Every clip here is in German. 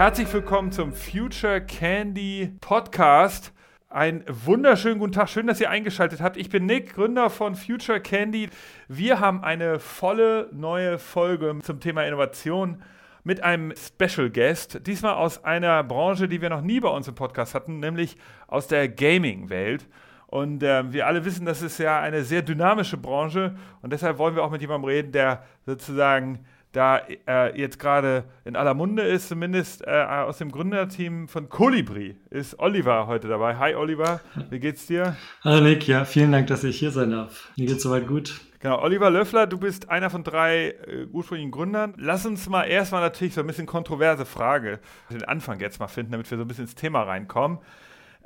herzlich willkommen zum Future Candy Podcast. Einen wunderschönen guten Tag, schön, dass ihr eingeschaltet habt. Ich bin Nick, Gründer von Future Candy. Wir haben eine volle neue Folge zum Thema Innovation mit einem Special Guest. Diesmal aus einer Branche, die wir noch nie bei uns im Podcast hatten, nämlich aus der Gaming-Welt. Und äh, wir alle wissen, das ist ja eine sehr dynamische Branche und deshalb wollen wir auch mit jemandem reden, der sozusagen da äh, jetzt gerade in aller Munde ist, zumindest äh, aus dem Gründerteam von Colibri, ist Oliver heute dabei. Hi Oliver, wie geht's dir? Hallo Nick, ja, vielen Dank, dass ich hier sein darf. Mir geht's soweit gut. Genau, Oliver Löffler, du bist einer von drei äh, ursprünglichen Gründern. Lass uns mal erstmal natürlich so ein bisschen kontroverse Frage, den Anfang jetzt mal finden, damit wir so ein bisschen ins Thema reinkommen.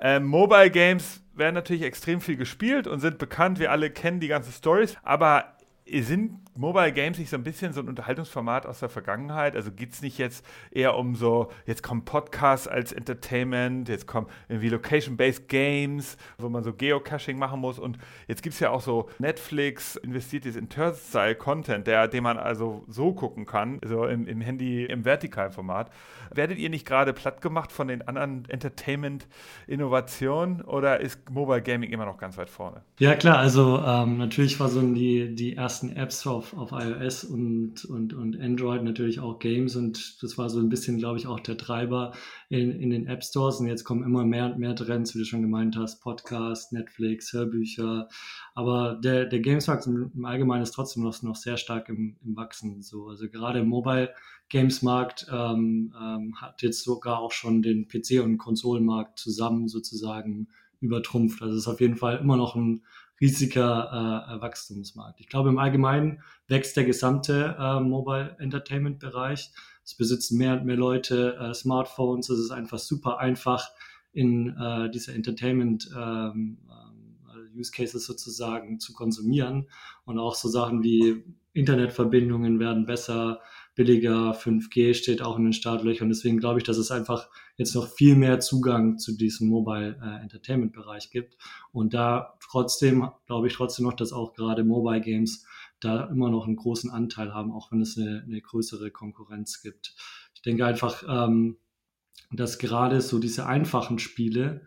Ähm, Mobile Games werden natürlich extrem viel gespielt und sind bekannt. Wir alle kennen die ganzen Stories. Aber sind Mobile Games nicht so ein bisschen so ein Unterhaltungsformat aus der Vergangenheit? Also geht es nicht jetzt eher um so, jetzt kommen Podcasts als Entertainment, jetzt kommen irgendwie Location-Based Games, wo man so Geocaching machen muss und jetzt gibt es ja auch so Netflix investiert jetzt in Turnstyle-Content, der, den man also so gucken kann, so im, im Handy im vertikalen Format. Werdet ihr nicht gerade platt gemacht von den anderen Entertainment-Innovationen oder ist Mobile Gaming immer noch ganz weit vorne? Ja klar, also ähm, natürlich war so die, die ersten Apps auf auf, auf iOS und, und, und Android natürlich auch Games und das war so ein bisschen, glaube ich, auch der Treiber in, in den App Stores und jetzt kommen immer mehr und mehr Trends, wie du schon gemeint hast, Podcast, Netflix, Hörbücher, aber der, der Gamesmarkt im Allgemeinen ist trotzdem noch, noch sehr stark im, im Wachsen. So. Also gerade im Mobile Games Markt ähm, ähm, hat jetzt sogar auch schon den PC- und Konsolenmarkt zusammen sozusagen übertrumpft. Also es ist auf jeden Fall immer noch ein riesiger äh, Wachstumsmarkt. Ich glaube, im Allgemeinen wächst der gesamte äh, Mobile Entertainment Bereich. Es besitzen mehr und mehr Leute äh, Smartphones. Es ist einfach super einfach, in äh, diese Entertainment ähm, äh, Use Cases sozusagen zu konsumieren. Und auch so Sachen wie Internetverbindungen werden besser, billiger, 5G steht auch in den Startlöchern. Deswegen glaube ich, dass es einfach jetzt noch viel mehr Zugang zu diesem Mobile äh, Entertainment Bereich gibt. Und da trotzdem, glaube ich trotzdem noch, dass auch gerade Mobile Games da immer noch einen großen Anteil haben, auch wenn es eine, eine größere Konkurrenz gibt. Ich denke einfach, ähm, dass gerade so diese einfachen Spiele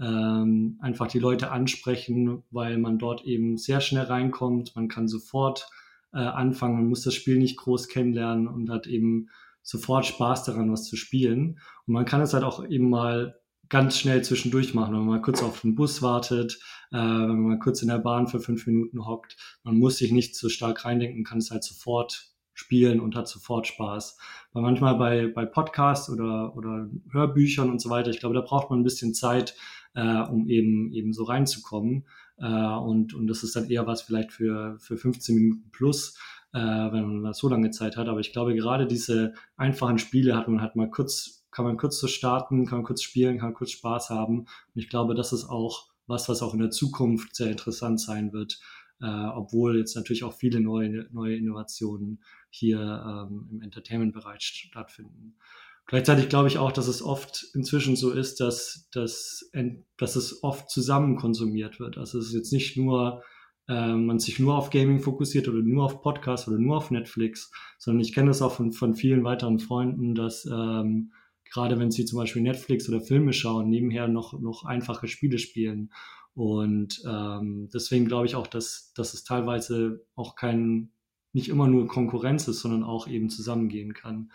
ähm, einfach die Leute ansprechen, weil man dort eben sehr schnell reinkommt. Man kann sofort äh, anfangen. Man muss das Spiel nicht groß kennenlernen und hat eben sofort Spaß daran, was zu spielen. Und man kann es halt auch eben mal ganz schnell zwischendurch machen, wenn man mal kurz auf den Bus wartet, äh, wenn man mal kurz in der Bahn für fünf Minuten hockt. Man muss sich nicht so stark reindenken, kann es halt sofort spielen und hat sofort Spaß. Weil manchmal bei, bei Podcasts oder, oder Hörbüchern und so weiter, ich glaube, da braucht man ein bisschen Zeit, äh, um eben, eben so reinzukommen. Äh, und, und das ist dann eher was vielleicht für, für 15 Minuten plus, äh, wenn man so lange Zeit hat. Aber ich glaube, gerade diese einfachen Spiele hat man halt mal kurz, kann man kurz so starten, kann man kurz spielen, kann man kurz Spaß haben. Und ich glaube, das ist auch was, was auch in der Zukunft sehr interessant sein wird. Äh, obwohl jetzt natürlich auch viele neue, neue Innovationen hier ähm, im Entertainment-Bereich stattfinden. Gleichzeitig glaube ich auch, dass es oft inzwischen so ist, dass, dass, dass es oft zusammen konsumiert wird. Also es ist jetzt nicht nur, äh, man sich nur auf Gaming fokussiert oder nur auf Podcasts oder nur auf Netflix, sondern ich kenne das auch von, von vielen weiteren Freunden, dass ähm, gerade wenn sie zum Beispiel Netflix oder Filme schauen, nebenher noch, noch einfache Spiele spielen. Und ähm, deswegen glaube ich auch, dass, dass es teilweise auch kein, nicht immer nur Konkurrenz ist, sondern auch eben zusammengehen kann.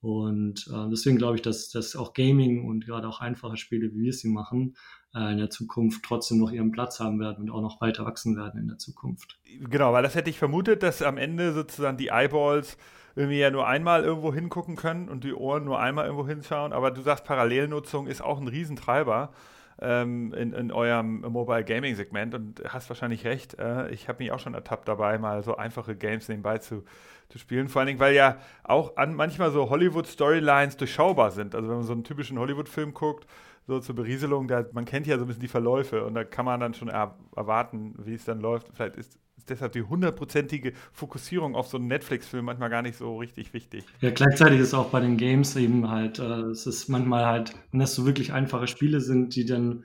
Und äh, deswegen glaube ich, dass, dass auch Gaming und gerade auch einfache Spiele, wie wir sie machen, äh, in der Zukunft trotzdem noch ihren Platz haben werden und auch noch weiter wachsen werden in der Zukunft. Genau, weil das hätte ich vermutet, dass am Ende sozusagen die Eyeballs irgendwie ja nur einmal irgendwo hingucken können und die Ohren nur einmal irgendwo hinschauen. Aber du sagst, Parallelnutzung ist auch ein Riesentreiber ähm, in, in eurem Mobile Gaming Segment und hast wahrscheinlich recht. Äh, ich habe mich auch schon ertappt dabei, mal so einfache Games nebenbei zu, zu spielen. Vor allen Dingen, weil ja auch an manchmal so Hollywood-Storylines durchschaubar sind. Also wenn man so einen typischen Hollywood-Film guckt, so zur Berieselung, da, man kennt ja so ein bisschen die Verläufe und da kann man dann schon er, erwarten, wie es dann läuft. Vielleicht ist, ist deshalb die hundertprozentige Fokussierung auf so einen Netflix-Film manchmal gar nicht so richtig wichtig. Ja, gleichzeitig ist auch bei den Games eben halt, äh, es ist manchmal halt, wenn das so wirklich einfache Spiele sind, die dann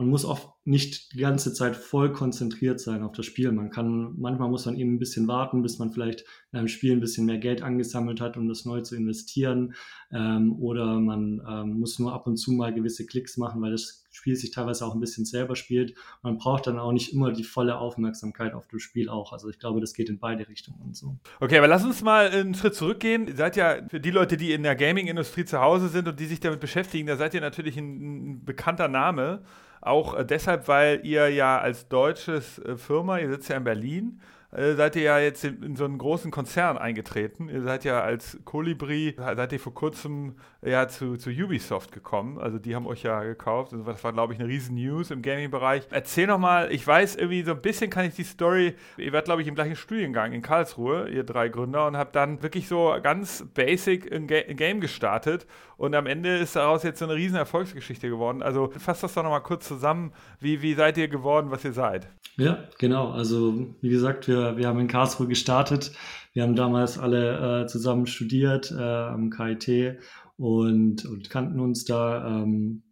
man muss oft nicht die ganze Zeit voll konzentriert sein auf das Spiel. Man kann, manchmal muss man eben ein bisschen warten, bis man vielleicht in einem Spiel ein bisschen mehr Geld angesammelt hat, um das neu zu investieren. Ähm, oder man ähm, muss nur ab und zu mal gewisse Klicks machen, weil das Spiel sich teilweise auch ein bisschen selber spielt. Man braucht dann auch nicht immer die volle Aufmerksamkeit auf das Spiel auch. Also ich glaube, das geht in beide Richtungen und so. Okay, aber lass uns mal einen Schritt zurückgehen. Ihr seid ja für die Leute, die in der Gaming-Industrie zu Hause sind und die sich damit beschäftigen, da seid ihr natürlich ein, ein bekannter Name. Auch äh, deshalb, weil ihr ja als deutsches äh, Firma, ihr sitzt ja in Berlin, äh, seid ihr ja jetzt in, in, so einen großen Konzern eingetreten. Ihr seid ja als Colibri, seid ihr vor kurzem ja zu, zu Ubisoft gekommen. Also die haben euch ja gekauft. Also das war, glaube ich, eine riesen News im Gaming-Bereich. Erzähl noch mal, ich weiß irgendwie so ein bisschen kann ich die Story, ihr werdet, glaube ich, im gleichen Studiengang in Karlsruhe, ihr drei Gründer, und habt dann wirklich so ganz basic ein, Ga ein Game gestartet. Und am Ende ist daraus jetzt so eine riesen Erfolgsgeschichte geworden. Also fasst das doch noch mal kurz zusammen. Wie, wie seid ihr geworden, was ihr seid? Ja, genau. Also wie gesagt, wir wir, haben in Karlsruhe gestartet. Wir haben damals alle äh, zusammen studiert äh, am KIT und, und kannten uns da. Ähm,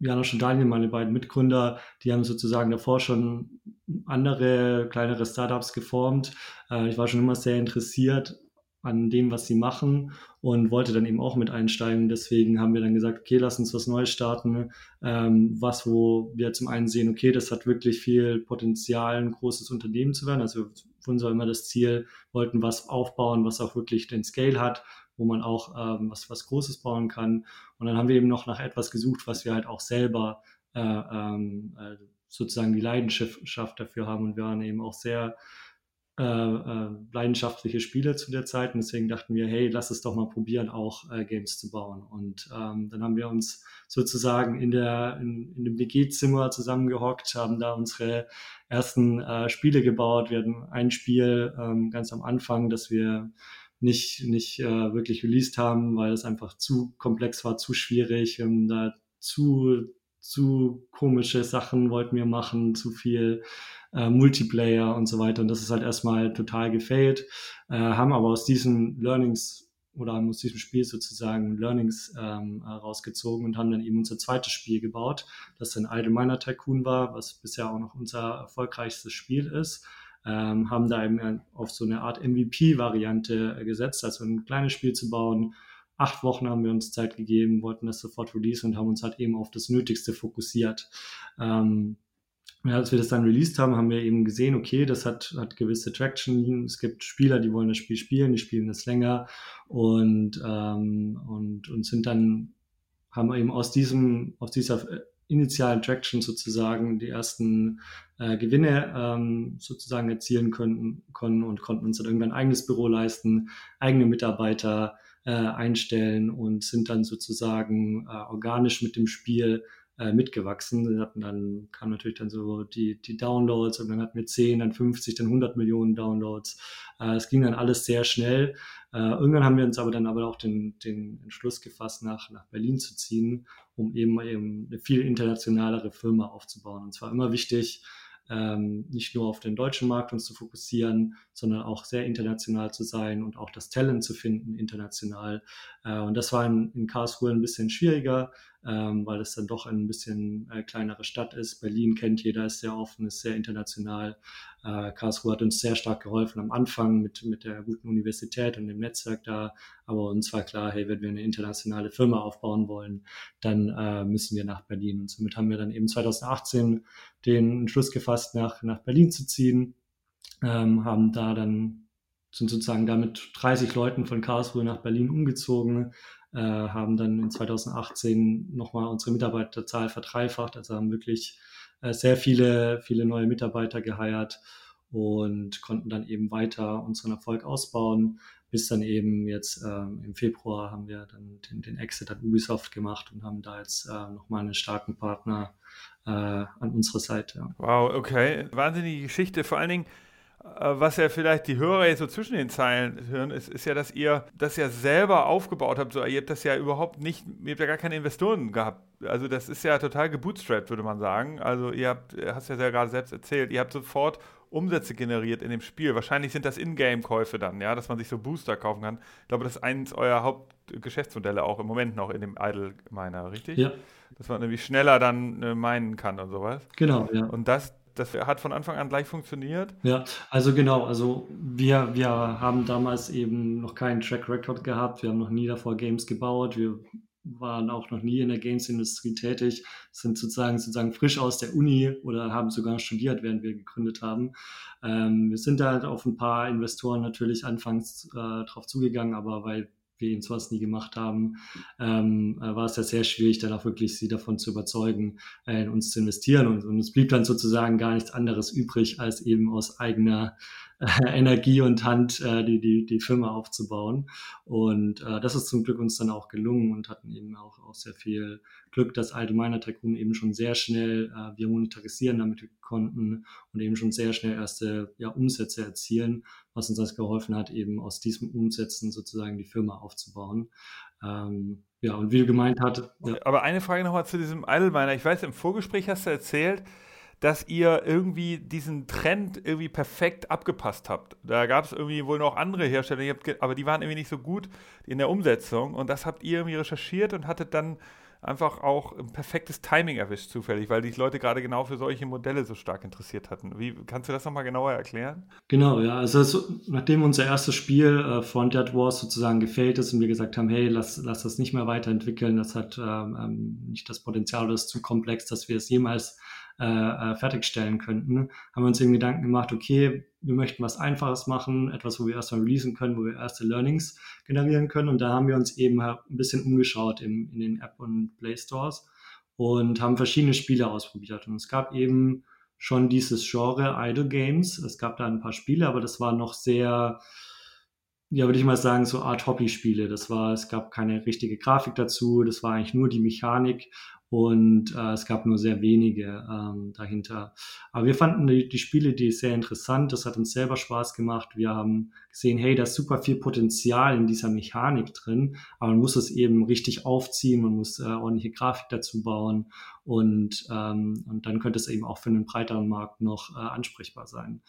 Janosch und Daniel, meine beiden Mitgründer, die haben sozusagen davor schon andere kleinere Startups geformt. Äh, ich war schon immer sehr interessiert an dem, was sie machen und wollte dann eben auch mit einsteigen. Deswegen haben wir dann gesagt, okay, lass uns was Neues starten, ähm, was, wo wir zum einen sehen, okay, das hat wirklich viel Potenzial, ein großes Unternehmen zu werden. Also für uns war immer das Ziel, wollten was aufbauen, was auch wirklich den Scale hat, wo man auch ähm, was, was Großes bauen kann. Und dann haben wir eben noch nach etwas gesucht, was wir halt auch selber äh, ähm, äh, sozusagen die Leidenschaft dafür haben. Und wir waren eben auch sehr äh, äh, leidenschaftliche Spieler zu der Zeit und deswegen dachten wir, hey, lass es doch mal probieren, auch äh, Games zu bauen. Und ähm, dann haben wir uns sozusagen in, der, in, in dem WG-Zimmer zusammengehockt, haben da unsere ersten äh, Spiele gebaut. Wir hatten ein Spiel ähm, ganz am Anfang, das wir nicht, nicht äh, wirklich released haben, weil es einfach zu komplex war, zu schwierig. Haben da zu, zu komische Sachen wollten wir machen, zu viel äh, Multiplayer und so weiter. Und das ist halt erstmal total gefailt, äh, haben aber aus diesen Learnings oder aus diesem Spiel sozusagen Learnings ähm, rausgezogen und haben dann eben unser zweites Spiel gebaut, das dann Idle Miner Tycoon war, was bisher auch noch unser erfolgreichstes Spiel ist. Ähm, haben da eben auf so eine Art MVP-Variante gesetzt, also ein kleines Spiel zu bauen. Acht Wochen haben wir uns Zeit gegeben, wollten das sofort release und haben uns halt eben auf das Nötigste fokussiert. Ähm, ja, als wir das dann released haben, haben wir eben gesehen, okay, das hat, hat gewisse Traction. Es gibt Spieler, die wollen das Spiel spielen, die spielen das länger und, ähm, und, und sind dann, haben eben aus diesem, aus dieser initialen Traction sozusagen die ersten äh, Gewinne ähm, sozusagen erzielen können, können und konnten uns dann irgendwann ein eigenes Büro leisten, eigene Mitarbeiter äh, einstellen und sind dann sozusagen äh, organisch mit dem Spiel äh, mitgewachsen. Wir hatten dann, kam natürlich dann so die, die Downloads und dann hatten wir 10, dann 50, dann 100 Millionen Downloads. Äh, es ging dann alles sehr schnell. Äh, irgendwann haben wir uns aber dann aber auch den, den Entschluss gefasst, nach, nach Berlin zu ziehen, um eben, eben eine viel internationalere Firma aufzubauen. Und zwar immer wichtig, ähm, nicht nur auf den deutschen Markt uns zu fokussieren, sondern auch sehr international zu sein und auch das Talent zu finden international. Und das war in, in Karlsruhe ein bisschen schwieriger, ähm, weil es dann doch ein bisschen äh, kleinere Stadt ist. Berlin kennt jeder, ist sehr offen, ist sehr international. Äh, Karlsruhe hat uns sehr stark geholfen am Anfang mit, mit der guten Universität und dem Netzwerk da. Aber uns war klar, hey, wenn wir eine internationale Firma aufbauen wollen, dann äh, müssen wir nach Berlin. Und somit haben wir dann eben 2018 den Entschluss gefasst, nach, nach Berlin zu ziehen. Ähm, haben da dann sind sozusagen damit 30 Leuten von Karlsruhe nach Berlin umgezogen, äh, haben dann in 2018 nochmal unsere Mitarbeiterzahl verdreifacht, also haben wirklich äh, sehr viele, viele neue Mitarbeiter geheiert und konnten dann eben weiter unseren Erfolg ausbauen, bis dann eben jetzt ähm, im Februar haben wir dann den, den Exit an Ubisoft gemacht und haben da jetzt äh, nochmal einen starken Partner äh, an unserer Seite. Wow, okay. Wahnsinnige Geschichte. Vor allen Dingen, was ja vielleicht die Hörer jetzt so zwischen den Zeilen hören, ist, ist ja, dass ihr das ja selber aufgebaut habt. So, ihr habt das ja überhaupt nicht, ihr habt ja gar keine Investoren gehabt. Also das ist ja total gebootstrapped, würde man sagen. Also ihr habt, hast ja gerade selbst erzählt, ihr habt sofort Umsätze generiert in dem Spiel. Wahrscheinlich sind das Ingame-Käufe dann, ja, dass man sich so Booster kaufen kann. Ich glaube, das ist eins eurer Hauptgeschäftsmodelle auch im Moment noch in dem Idle Miner, richtig? Ja. Dass man irgendwie schneller dann äh, meinen kann und sowas. Genau, ja. Und das, das hat von Anfang an gleich funktioniert? Ja, also genau, also wir, wir haben damals eben noch keinen Track Record gehabt, wir haben noch nie davor Games gebaut, wir waren auch noch nie in der Games-Industrie tätig, sind sozusagen, sozusagen frisch aus der Uni oder haben sogar studiert, während wir gegründet haben. Ähm, wir sind da halt auf ein paar Investoren natürlich anfangs äh, drauf zugegangen, aber weil wir eben sowas nie gemacht haben, ähm, äh, war es ja sehr schwierig, dann auch wirklich sie davon zu überzeugen, äh, in uns zu investieren. Und, und es blieb dann sozusagen gar nichts anderes übrig, als eben aus eigener Energie und Hand äh, die, die, die Firma aufzubauen. Und äh, das ist zum Glück uns dann auch gelungen und hatten eben auch, auch sehr viel Glück, dass Allgemeiner Tycoon eben schon sehr schnell äh, wir monetarisieren damit konnten und eben schon sehr schnell erste ja, Umsätze erzielen, was uns das geholfen hat, eben aus diesen Umsätzen sozusagen die Firma aufzubauen. Ähm, ja, und wie du gemeint hast. Ja. Aber eine Frage nochmal zu diesem Idleminer. Ich weiß, im Vorgespräch hast du erzählt, dass ihr irgendwie diesen Trend irgendwie perfekt abgepasst habt. Da gab es irgendwie wohl noch andere Hersteller, aber die waren irgendwie nicht so gut in der Umsetzung und das habt ihr irgendwie recherchiert und hattet dann einfach auch ein perfektes Timing erwischt zufällig, weil die Leute gerade genau für solche Modelle so stark interessiert hatten. Wie kannst du das nochmal genauer erklären? Genau, ja. Also es, nachdem unser erstes Spiel äh, Frontier Wars sozusagen gefällt ist und wir gesagt haben, hey, lass, lass das nicht mehr weiterentwickeln, das hat ähm, ähm nicht das Potenzial, das ist zu komplex, dass wir es jemals äh, äh, fertigstellen könnten, haben wir uns eben Gedanken gemacht, okay, wir möchten was Einfaches machen, etwas, wo wir erstmal releasen können, wo wir erste Learnings generieren können. Und da haben wir uns eben ein bisschen umgeschaut im, in den App- und Play Stores und haben verschiedene Spiele ausprobiert. Und es gab eben schon dieses Genre Idle Games. Es gab da ein paar Spiele, aber das war noch sehr, ja, würde ich mal sagen, so Art Hobby-Spiele. Das war, es gab keine richtige Grafik dazu, das war eigentlich nur die Mechanik und äh, es gab nur sehr wenige ähm, dahinter. Aber wir fanden die, die Spiele die sehr interessant, das hat uns selber Spaß gemacht. Wir haben gesehen, hey, da ist super viel Potenzial in dieser Mechanik drin, aber man muss es eben richtig aufziehen, man muss äh, ordentliche Grafik dazu bauen und, ähm, und dann könnte es eben auch für einen breiteren Markt noch äh, ansprechbar sein.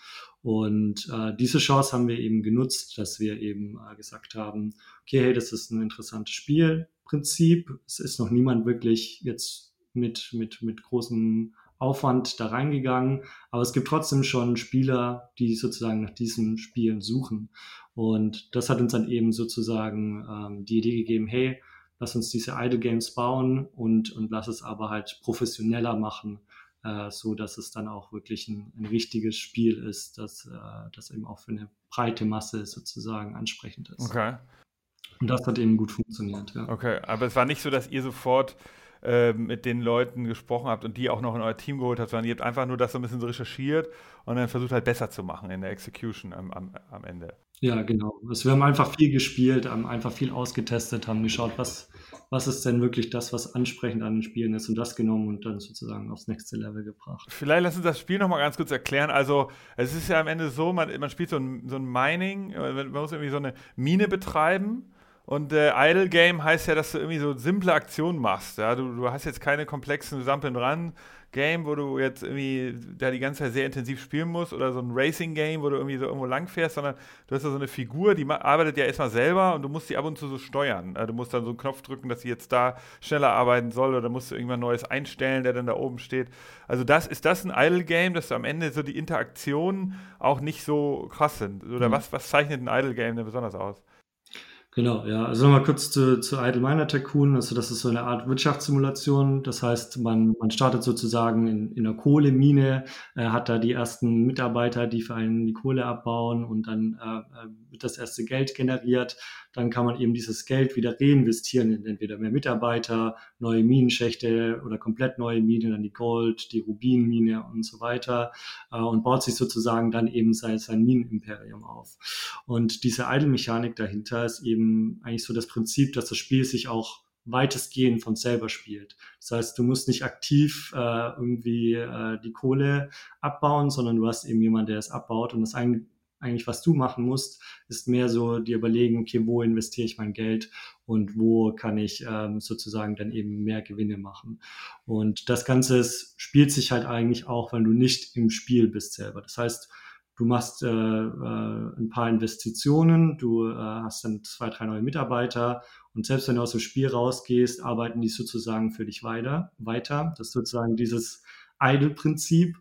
Und äh, diese Chance haben wir eben genutzt, dass wir eben äh, gesagt haben, okay, hey, das ist ein interessantes Spiel, Prinzip. Es ist noch niemand wirklich jetzt mit, mit, mit großem Aufwand da reingegangen, aber es gibt trotzdem schon Spieler, die sozusagen nach diesen Spielen suchen. Und das hat uns dann eben sozusagen ähm, die Idee gegeben, hey, lass uns diese Idle Games bauen und, und lass es aber halt professioneller machen, äh, so dass es dann auch wirklich ein, ein richtiges Spiel ist, das, äh, das eben auch für eine breite Masse sozusagen ansprechend ist. Okay. Und das hat eben gut funktioniert, ja. Okay, aber es war nicht so, dass ihr sofort äh, mit den Leuten gesprochen habt und die auch noch in euer Team geholt habt, sondern ihr habt einfach nur das so ein bisschen so recherchiert und dann versucht halt besser zu machen in der Execution am, am, am Ende. Ja, genau. Also wir haben einfach viel gespielt, haben einfach viel ausgetestet, haben geschaut, was, was ist denn wirklich das, was ansprechend an den Spielen ist und das genommen und dann sozusagen aufs nächste Level gebracht. Vielleicht lass uns das Spiel nochmal ganz kurz erklären. Also es ist ja am Ende so, man, man spielt so ein, so ein Mining, man muss irgendwie so eine Mine betreiben und äh, Idle Game heißt ja, dass du irgendwie so simple Aktionen machst. Ja? Du, du hast jetzt keine komplexen Jump Run Game, wo du jetzt irgendwie da die ganze Zeit sehr intensiv spielen musst oder so ein Racing Game, wo du irgendwie so irgendwo lang fährst, sondern du hast da so eine Figur, die arbeitet ja erstmal selber und du musst die ab und zu so steuern. Du musst dann so einen Knopf drücken, dass sie jetzt da schneller arbeiten soll oder musst du irgendwann Neues einstellen, der dann da oben steht. Also das ist das ein Idle Game, dass du am Ende so die Interaktionen auch nicht so krass sind. Oder mhm. was, was zeichnet ein Idle Game denn besonders aus? Genau, ja. Also nochmal kurz zu, zu Idle Miner Tycoon. Also das ist so eine Art Wirtschaftssimulation. Das heißt, man, man startet sozusagen in, in einer Kohlemine, äh, hat da die ersten Mitarbeiter, die für einen die Kohle abbauen und dann äh, äh wird das erste Geld generiert dann kann man eben dieses Geld wieder reinvestieren in entweder mehr Mitarbeiter, neue Minenschächte oder komplett neue Minen, dann die Gold, die Rubinmine und so weiter äh, und baut sich sozusagen dann eben sein, sein Minenimperium auf. Und diese Idle-Mechanik dahinter ist eben eigentlich so das Prinzip, dass das Spiel sich auch weitestgehend von selber spielt. Das heißt, du musst nicht aktiv äh, irgendwie äh, die Kohle abbauen, sondern du hast eben jemanden, der es abbaut und das eigentlich eigentlich, was du machen musst, ist mehr so dir überlegen, okay, wo investiere ich mein Geld und wo kann ich ähm, sozusagen dann eben mehr Gewinne machen. Und das Ganze spielt sich halt eigentlich auch, wenn du nicht im Spiel bist selber. Das heißt, du machst äh, äh, ein paar Investitionen, du äh, hast dann zwei, drei neue Mitarbeiter und selbst wenn du aus dem Spiel rausgehst, arbeiten die sozusagen für dich weiter. weiter. Das ist sozusagen dieses Idle-Prinzip.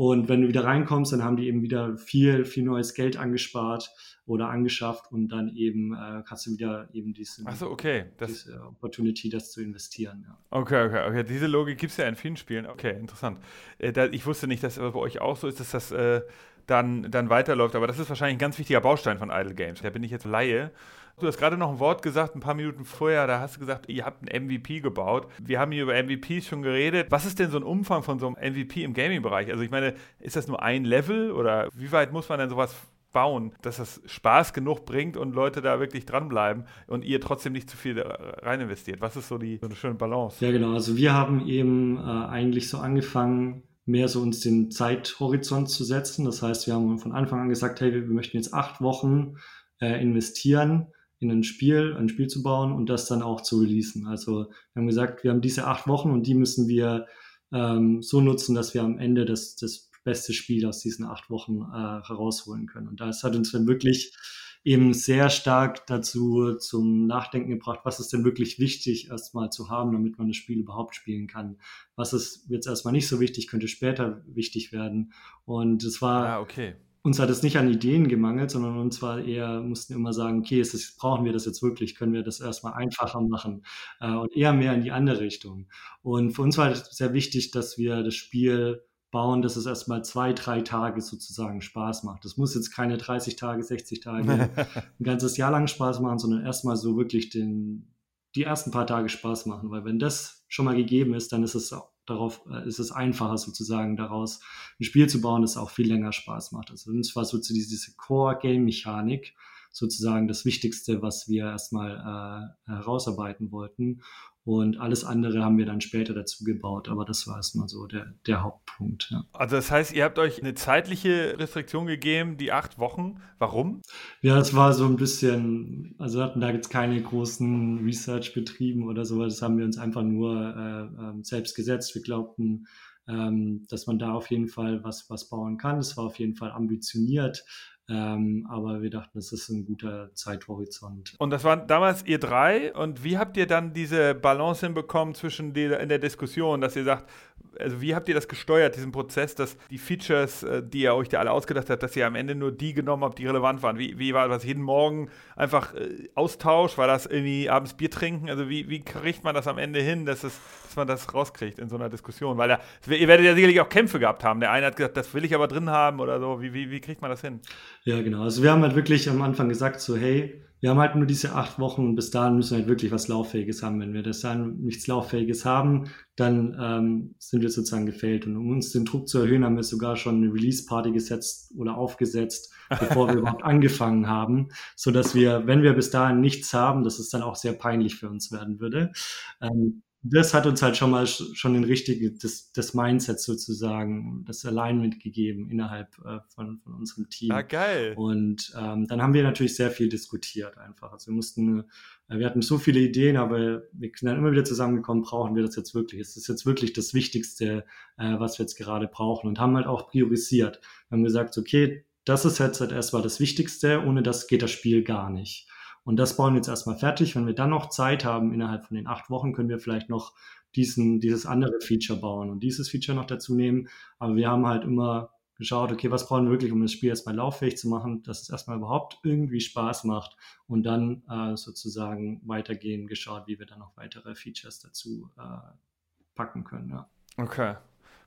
Und wenn du wieder reinkommst, dann haben die eben wieder viel, viel neues Geld angespart oder angeschafft und dann eben äh, hast du wieder eben diese, so, okay. diese Opportunity, das zu investieren. Ja. Okay, okay, okay. Diese Logik gibt es ja in vielen Spielen. Okay, interessant. Äh, da, ich wusste nicht, dass es bei euch auch so ist, dass das äh, dann, dann weiterläuft, aber das ist wahrscheinlich ein ganz wichtiger Baustein von Idle Games. Da bin ich jetzt Laie Du hast gerade noch ein Wort gesagt, ein paar Minuten vorher, da hast du gesagt, ihr habt ein MVP gebaut. Wir haben hier über MVPs schon geredet. Was ist denn so ein Umfang von so einem MVP im Gaming-Bereich? Also ich meine, ist das nur ein Level oder wie weit muss man denn sowas bauen, dass das Spaß genug bringt und Leute da wirklich dranbleiben und ihr trotzdem nicht zu viel rein investiert? Was ist so die so eine schöne Balance? Ja, genau. Also wir haben eben äh, eigentlich so angefangen, mehr so uns den Zeithorizont zu setzen. Das heißt, wir haben von Anfang an gesagt, hey, wir, möchten jetzt acht Wochen äh, investieren in ein Spiel, ein Spiel zu bauen und das dann auch zu releasen. Also wir haben gesagt, wir haben diese acht Wochen und die müssen wir ähm, so nutzen, dass wir am Ende das, das beste Spiel aus diesen acht Wochen äh, herausholen können. Und das hat uns dann wirklich eben sehr stark dazu zum Nachdenken gebracht, was ist denn wirklich wichtig erstmal zu haben, damit man das Spiel überhaupt spielen kann. Was ist jetzt erstmal nicht so wichtig, könnte später wichtig werden. Und es war ah, okay uns hat es nicht an Ideen gemangelt, sondern uns war eher, mussten immer sagen, okay, ist brauchen wir das jetzt wirklich? Können wir das erstmal einfacher machen? Äh, und eher mehr in die andere Richtung. Und für uns war es sehr wichtig, dass wir das Spiel bauen, dass es erstmal zwei, drei Tage sozusagen Spaß macht. Das muss jetzt keine 30 Tage, 60 Tage, ein ganzes Jahr lang Spaß machen, sondern erstmal so wirklich den, die ersten paar Tage Spaß machen. Weil wenn das schon mal gegeben ist, dann ist es auch darauf äh, ist es einfacher sozusagen daraus ein Spiel zu bauen, das auch viel länger Spaß macht. Also uns war so diese Core-Game-Mechanik sozusagen das Wichtigste, was wir erstmal äh, herausarbeiten wollten. Und alles andere haben wir dann später dazu gebaut, aber das war erstmal so der, der Hauptpunkt. Ja. Also das heißt, ihr habt euch eine zeitliche Restriktion gegeben, die acht Wochen. Warum? Ja, es war so ein bisschen, also hatten da jetzt keine großen Research betrieben oder so, das haben wir uns einfach nur äh, ähm, selbst gesetzt. Wir glaubten, ähm, dass man da auf jeden Fall was, was bauen kann. Es war auf jeden Fall ambitioniert. Ähm, aber wir dachten, das ist ein guter Zeithorizont. Und das waren damals ihr drei. Und wie habt ihr dann diese Balance hinbekommen zwischen die, in der Diskussion, dass ihr sagt, also wie habt ihr das gesteuert, diesen Prozess, dass die Features, äh, die ihr euch da alle ausgedacht habt, dass ihr am Ende nur die genommen habt, die relevant waren? Wie, wie war das jeden Morgen einfach äh, Austausch? War das irgendwie abends Bier trinken? Also wie, wie kriegt man das am Ende hin, dass, es, dass man das rauskriegt in so einer Diskussion? Weil da, ihr werdet ja sicherlich auch Kämpfe gehabt haben. Der eine hat gesagt, das will ich aber drin haben oder so. Wie, wie, wie kriegt man das hin? Ja, genau. Also wir haben halt wirklich am Anfang gesagt, so hey, wir haben halt nur diese acht Wochen und bis dahin müssen wir halt wirklich was Lauffähiges haben. Wenn wir das dann nichts Lauffähiges haben, dann ähm, sind wir sozusagen gefällt. Und um uns den Druck zu erhöhen, haben wir sogar schon eine Release-Party gesetzt oder aufgesetzt, bevor wir überhaupt angefangen haben, so dass wir, wenn wir bis dahin nichts haben, dass es dann auch sehr peinlich für uns werden würde. Ähm, das hat uns halt schon mal schon den richtigen, das, das Mindset sozusagen, das Alignment gegeben innerhalb äh, von, von unserem Team. Ah, geil. Und ähm, dann haben wir natürlich sehr viel diskutiert einfach. Also wir mussten, äh, wir hatten so viele Ideen, aber wir sind dann immer wieder zusammengekommen, brauchen wir das jetzt wirklich? Ist das jetzt wirklich das Wichtigste, äh, was wir jetzt gerade brauchen? Und haben halt auch priorisiert. Wir haben gesagt, okay, das ist jetzt halt erstmal das Wichtigste, ohne das geht das Spiel gar nicht. Und das bauen wir jetzt erstmal fertig. Wenn wir dann noch Zeit haben, innerhalb von den acht Wochen, können wir vielleicht noch diesen, dieses andere Feature bauen und dieses Feature noch dazu nehmen. Aber wir haben halt immer geschaut, okay, was brauchen wir wirklich, um das Spiel erstmal lauffähig zu machen, dass es erstmal überhaupt irgendwie Spaß macht und dann äh, sozusagen weitergehen, geschaut, wie wir dann noch weitere Features dazu äh, packen können. Ja. Okay,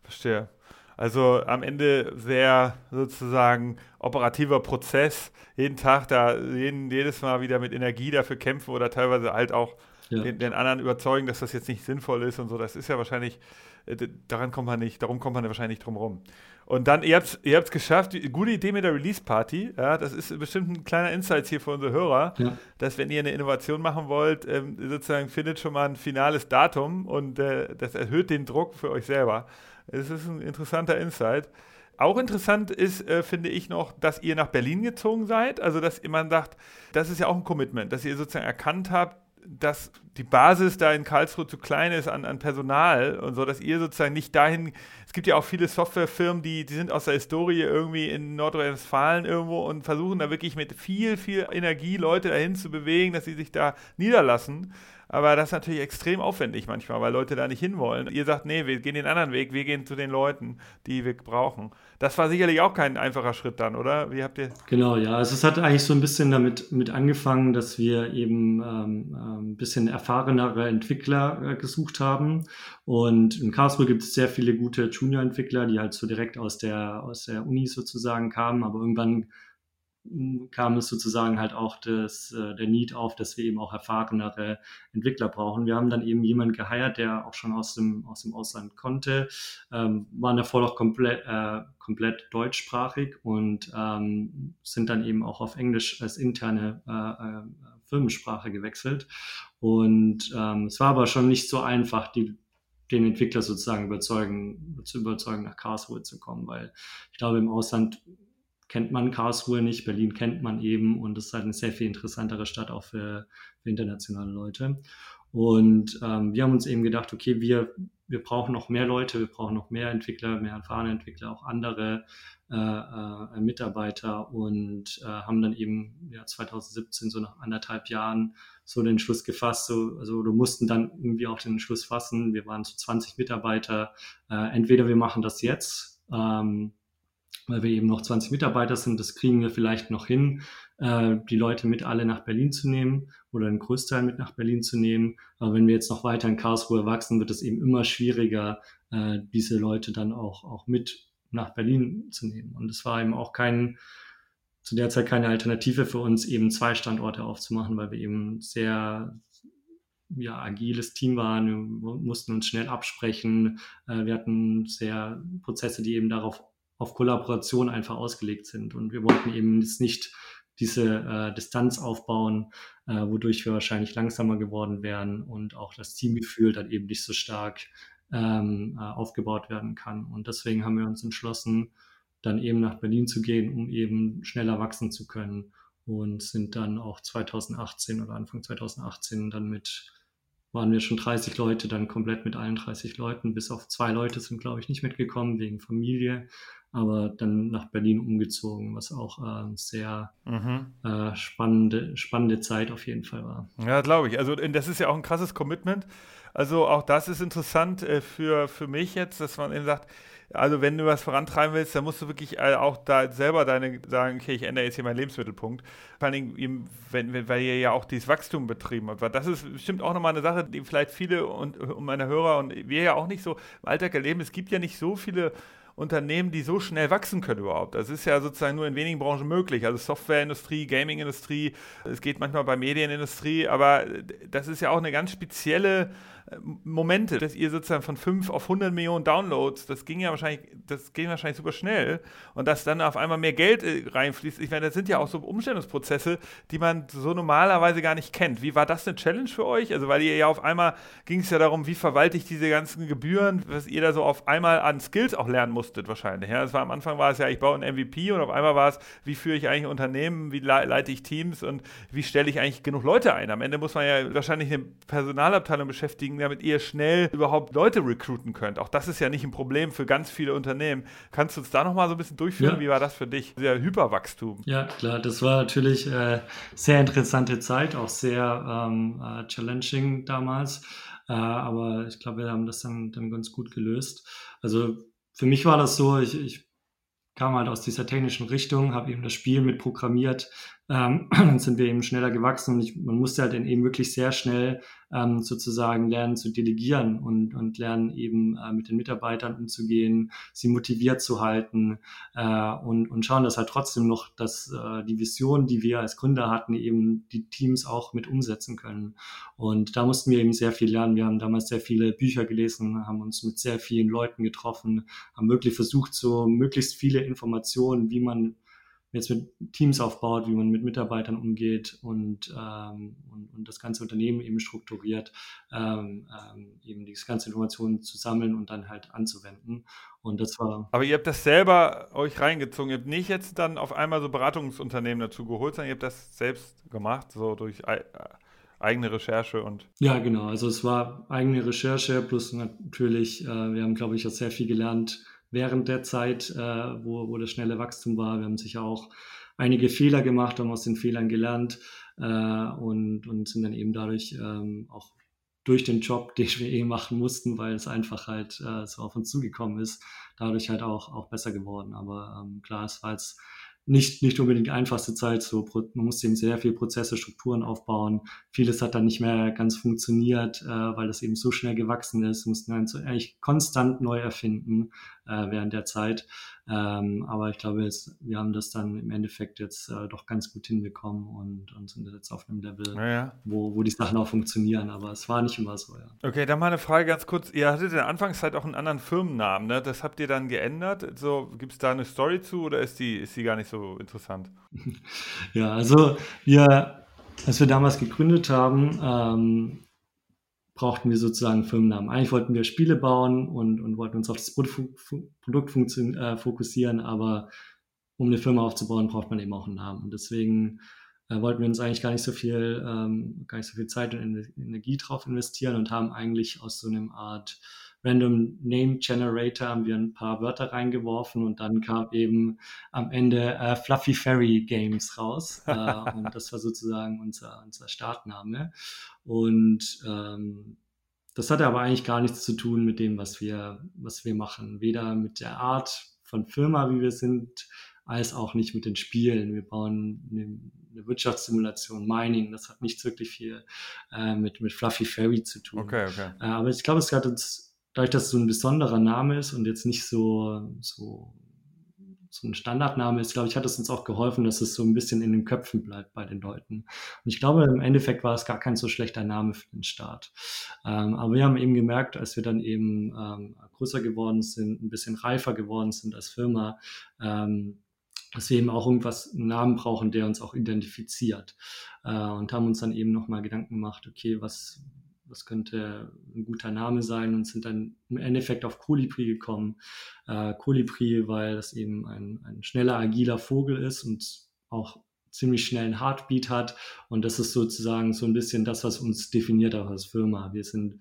verstehe. Also am Ende sehr sozusagen operativer Prozess, jeden Tag da, jeden, jedes Mal wieder mit Energie dafür kämpfen oder teilweise halt auch ja. den, den, anderen überzeugen, dass das jetzt nicht sinnvoll ist und so. Das ist ja wahrscheinlich, äh, daran kommt man nicht, darum kommt man ja wahrscheinlich nicht drum rum. Und dann, ihr habt es ihr geschafft, gute Idee mit der Release-Party, ja, das ist bestimmt ein kleiner Insight hier für unsere Hörer, ja. dass wenn ihr eine Innovation machen wollt, ähm, sozusagen findet schon mal ein finales Datum und äh, das erhöht den Druck für euch selber. Es ist ein interessanter Insight. Auch interessant ist, äh, finde ich noch, dass ihr nach Berlin gezogen seid. Also, dass man sagt, das ist ja auch ein Commitment, dass ihr sozusagen erkannt habt, dass die Basis da in Karlsruhe zu klein ist an, an Personal und so, dass ihr sozusagen nicht dahin, es gibt ja auch viele Softwarefirmen, die, die sind aus der Historie irgendwie in Nordrhein-Westfalen irgendwo und versuchen da wirklich mit viel, viel Energie Leute dahin zu bewegen, dass sie sich da niederlassen. Aber das ist natürlich extrem aufwendig manchmal, weil Leute da nicht hinwollen. Ihr sagt, nee, wir gehen den anderen Weg, wir gehen zu den Leuten, die wir brauchen. Das war sicherlich auch kein einfacher Schritt dann, oder? Wie habt ihr? Genau, ja. Also es hat eigentlich so ein bisschen damit mit angefangen, dass wir eben ähm, ein ähm, bisschen erfahrenere Entwickler äh, gesucht haben. Und in Karlsruhe gibt es sehr viele gute Junior-Entwickler, die halt so direkt aus der, aus der Uni sozusagen kamen, aber irgendwann kam es sozusagen halt auch das, äh, der Need auf, dass wir eben auch erfahrenere Entwickler brauchen. Wir haben dann eben jemanden geheiert, der auch schon aus dem, aus dem Ausland konnte, ähm, waren davor auch komplett, äh, komplett deutschsprachig und ähm, sind dann eben auch auf Englisch als interne äh, äh, Firmensprache gewechselt. Und ähm, es war aber schon nicht so einfach, die, den Entwickler sozusagen überzeugen, zu überzeugen, nach Karlsruhe zu kommen, weil ich glaube, im Ausland kennt man Karlsruhe nicht, Berlin kennt man eben und es ist halt eine sehr viel interessantere Stadt auch für, für internationale Leute. Und ähm, wir haben uns eben gedacht, okay, wir, wir brauchen noch mehr Leute, wir brauchen noch mehr Entwickler, mehr erfahrene Entwickler, auch andere äh, äh, Mitarbeiter und äh, haben dann eben ja, 2017, so nach anderthalb Jahren, so den Schluss gefasst. So, also wir mussten dann irgendwie auch den Schluss fassen. Wir waren so 20 Mitarbeiter. Äh, entweder wir machen das jetzt, ähm, weil wir eben noch 20 Mitarbeiter sind. Das kriegen wir vielleicht noch hin, äh, die Leute mit alle nach Berlin zu nehmen oder einen Großteil mit nach Berlin zu nehmen. Aber wenn wir jetzt noch weiter in Karlsruhe wachsen, wird es eben immer schwieriger, äh, diese Leute dann auch, auch mit nach Berlin zu nehmen. Und es war eben auch kein, zu der Zeit keine Alternative für uns, eben zwei Standorte aufzumachen, weil wir eben sehr ja, agiles Team waren. Wir mussten uns schnell absprechen. Äh, wir hatten sehr Prozesse, die eben darauf auf Kollaboration einfach ausgelegt sind. Und wir wollten eben jetzt nicht diese äh, Distanz aufbauen, äh, wodurch wir wahrscheinlich langsamer geworden wären und auch das Teamgefühl dann eben nicht so stark ähm, äh, aufgebaut werden kann. Und deswegen haben wir uns entschlossen, dann eben nach Berlin zu gehen, um eben schneller wachsen zu können und sind dann auch 2018 oder Anfang 2018 dann mit waren wir schon 30 Leute, dann komplett mit allen 30 Leuten, bis auf zwei Leute sind, glaube ich, nicht mitgekommen wegen Familie aber dann nach Berlin umgezogen, was auch äh, sehr mhm. äh, spannende, spannende Zeit auf jeden Fall war. Ja, glaube ich. Also das ist ja auch ein krasses Commitment. Also auch das ist interessant äh, für, für mich jetzt, dass man eben sagt, also wenn du was vorantreiben willst, dann musst du wirklich äh, auch da selber deine sagen, okay, ich ändere jetzt hier meinen Lebensmittelpunkt. Vor allen Dingen, wenn, weil ihr ja auch dieses Wachstum betrieben habt. Das ist bestimmt auch nochmal eine Sache, die vielleicht viele und, und meine Hörer und wir ja auch nicht so im Alltag erleben. Es gibt ja nicht so viele Unternehmen, die so schnell wachsen können überhaupt. Das ist ja sozusagen nur in wenigen Branchen möglich. Also Softwareindustrie, Gamingindustrie, es geht manchmal bei Medienindustrie, aber das ist ja auch eine ganz spezielle Momente, dass ihr sozusagen von 5 auf 100 Millionen Downloads, das ging ja wahrscheinlich, das ging wahrscheinlich super schnell und dass dann auf einmal mehr Geld äh, reinfließt. Ich meine, das sind ja auch so Umstellungsprozesse, die man so normalerweise gar nicht kennt. Wie war das eine Challenge für euch? Also, weil ihr ja auf einmal ging es ja darum, wie verwalte ich diese ganzen Gebühren, was ihr da so auf einmal an Skills auch lernen musstet wahrscheinlich. Ja, es war am Anfang war es ja, ich baue ein MVP und auf einmal war es, wie führe ich eigentlich Unternehmen, wie leite ich Teams und wie stelle ich eigentlich genug Leute ein. Am Ende muss man ja wahrscheinlich eine Personalabteilung beschäftigen, damit ihr schnell überhaupt Leute recruiten könnt. Auch das ist ja nicht ein Problem für ganz viele Unternehmen. Kannst du uns da nochmal so ein bisschen durchführen? Ja. Wie war das für dich? Der Hyperwachstum. Ja, klar, das war natürlich äh, sehr interessante Zeit, auch sehr ähm, äh, challenging damals. Äh, aber ich glaube, wir haben das dann, dann ganz gut gelöst. Also für mich war das so, ich, ich kam halt aus dieser technischen Richtung, habe eben das Spiel mit programmiert, ähm, dann sind wir eben schneller gewachsen und ich, man musste halt dann eben wirklich sehr schnell ähm, sozusagen lernen zu delegieren und, und lernen eben äh, mit den Mitarbeitern umzugehen, sie motiviert zu halten äh, und, und schauen, dass halt trotzdem noch, dass äh, die Vision, die wir als Gründer hatten, eben die Teams auch mit umsetzen können. Und da mussten wir eben sehr viel lernen. Wir haben damals sehr viele Bücher gelesen, haben uns mit sehr vielen Leuten getroffen, haben wirklich versucht, so möglichst viele Informationen, wie man jetzt mit Teams aufbaut, wie man mit Mitarbeitern umgeht und, ähm, und, und das ganze Unternehmen eben strukturiert, ähm, ähm, eben die ganze Informationen zu sammeln und dann halt anzuwenden. Und das war. Aber ihr habt das selber euch reingezogen. Ihr habt nicht jetzt dann auf einmal so Beratungsunternehmen dazu geholt, sondern ihr habt das selbst gemacht, so durch eigene Recherche und. Ja, genau. Also es war eigene Recherche plus natürlich, äh, wir haben, glaube ich, auch sehr viel gelernt während der Zeit, äh, wo, wo das schnelle Wachstum war. Wir haben sicher auch einige Fehler gemacht, haben aus den Fehlern gelernt äh, und, und sind dann eben dadurch ähm, auch durch den Job, den wir eh machen mussten, weil es einfach halt äh, so auf uns zugekommen ist, dadurch halt auch, auch besser geworden. Aber ähm, klar, es war jetzt nicht, nicht unbedingt einfachste Zeit. So, man musste eben sehr viel Prozesse, Strukturen aufbauen. Vieles hat dann nicht mehr ganz funktioniert, äh, weil das eben so schnell gewachsen ist. Mussten dann so eigentlich konstant neu erfinden äh, während der Zeit. Ähm, aber ich glaube, es, wir haben das dann im Endeffekt jetzt äh, doch ganz gut hinbekommen und, und sind jetzt auf einem Level, ja, ja. Wo, wo die Sachen auch funktionieren. Aber es war nicht immer so, ja. Okay, dann mal eine Frage ganz kurz. Ihr hattet in der Anfangszeit auch einen anderen Firmennamen, ne? Das habt ihr dann geändert. So, gibt es da eine Story zu oder ist die, ist die gar nicht so interessant? ja, also wir, als wir damals gegründet haben, ähm, brauchten wir sozusagen Firmennamen. Eigentlich wollten wir Spiele bauen und, und wollten uns auf das Produkt äh, fokussieren, aber um eine Firma aufzubauen, braucht man eben auch einen Namen. Und deswegen äh, wollten wir uns eigentlich gar nicht so viel, ähm, gar nicht so viel Zeit und Energie drauf investieren und haben eigentlich aus so einem Art Random Name Generator haben wir ein paar Wörter reingeworfen und dann kam eben am Ende äh, Fluffy Fairy Games raus. Äh, und das war sozusagen unser, unser Startname. Und ähm, das hatte aber eigentlich gar nichts zu tun mit dem, was wir, was wir machen. Weder mit der Art von Firma, wie wir sind, als auch nicht mit den Spielen. Wir bauen eine, eine Wirtschaftssimulation, Mining. Das hat nichts wirklich viel äh, mit, mit Fluffy Fairy zu tun. Okay, okay. Äh, aber ich glaube, es hat uns dadurch, dass es so ein besonderer Name ist und jetzt nicht so, so, so ein Standardname ist, glaube ich, hat es uns auch geholfen, dass es so ein bisschen in den Köpfen bleibt bei den Leuten. Und ich glaube, im Endeffekt war es gar kein so schlechter Name für den Start. Ähm, aber wir haben eben gemerkt, als wir dann eben ähm, größer geworden sind, ein bisschen reifer geworden sind als Firma, ähm, dass wir eben auch irgendwas, einen Namen brauchen, der uns auch identifiziert. Äh, und haben uns dann eben nochmal Gedanken gemacht, okay, was, was könnte ein guter Name sein und sind dann im Endeffekt auf Kolibri gekommen. Äh, Kolibri, weil das eben ein, ein schneller, agiler Vogel ist und auch ziemlich schnellen Heartbeat hat. Und das ist sozusagen so ein bisschen das, was uns definiert auch als Firma. Wir sind,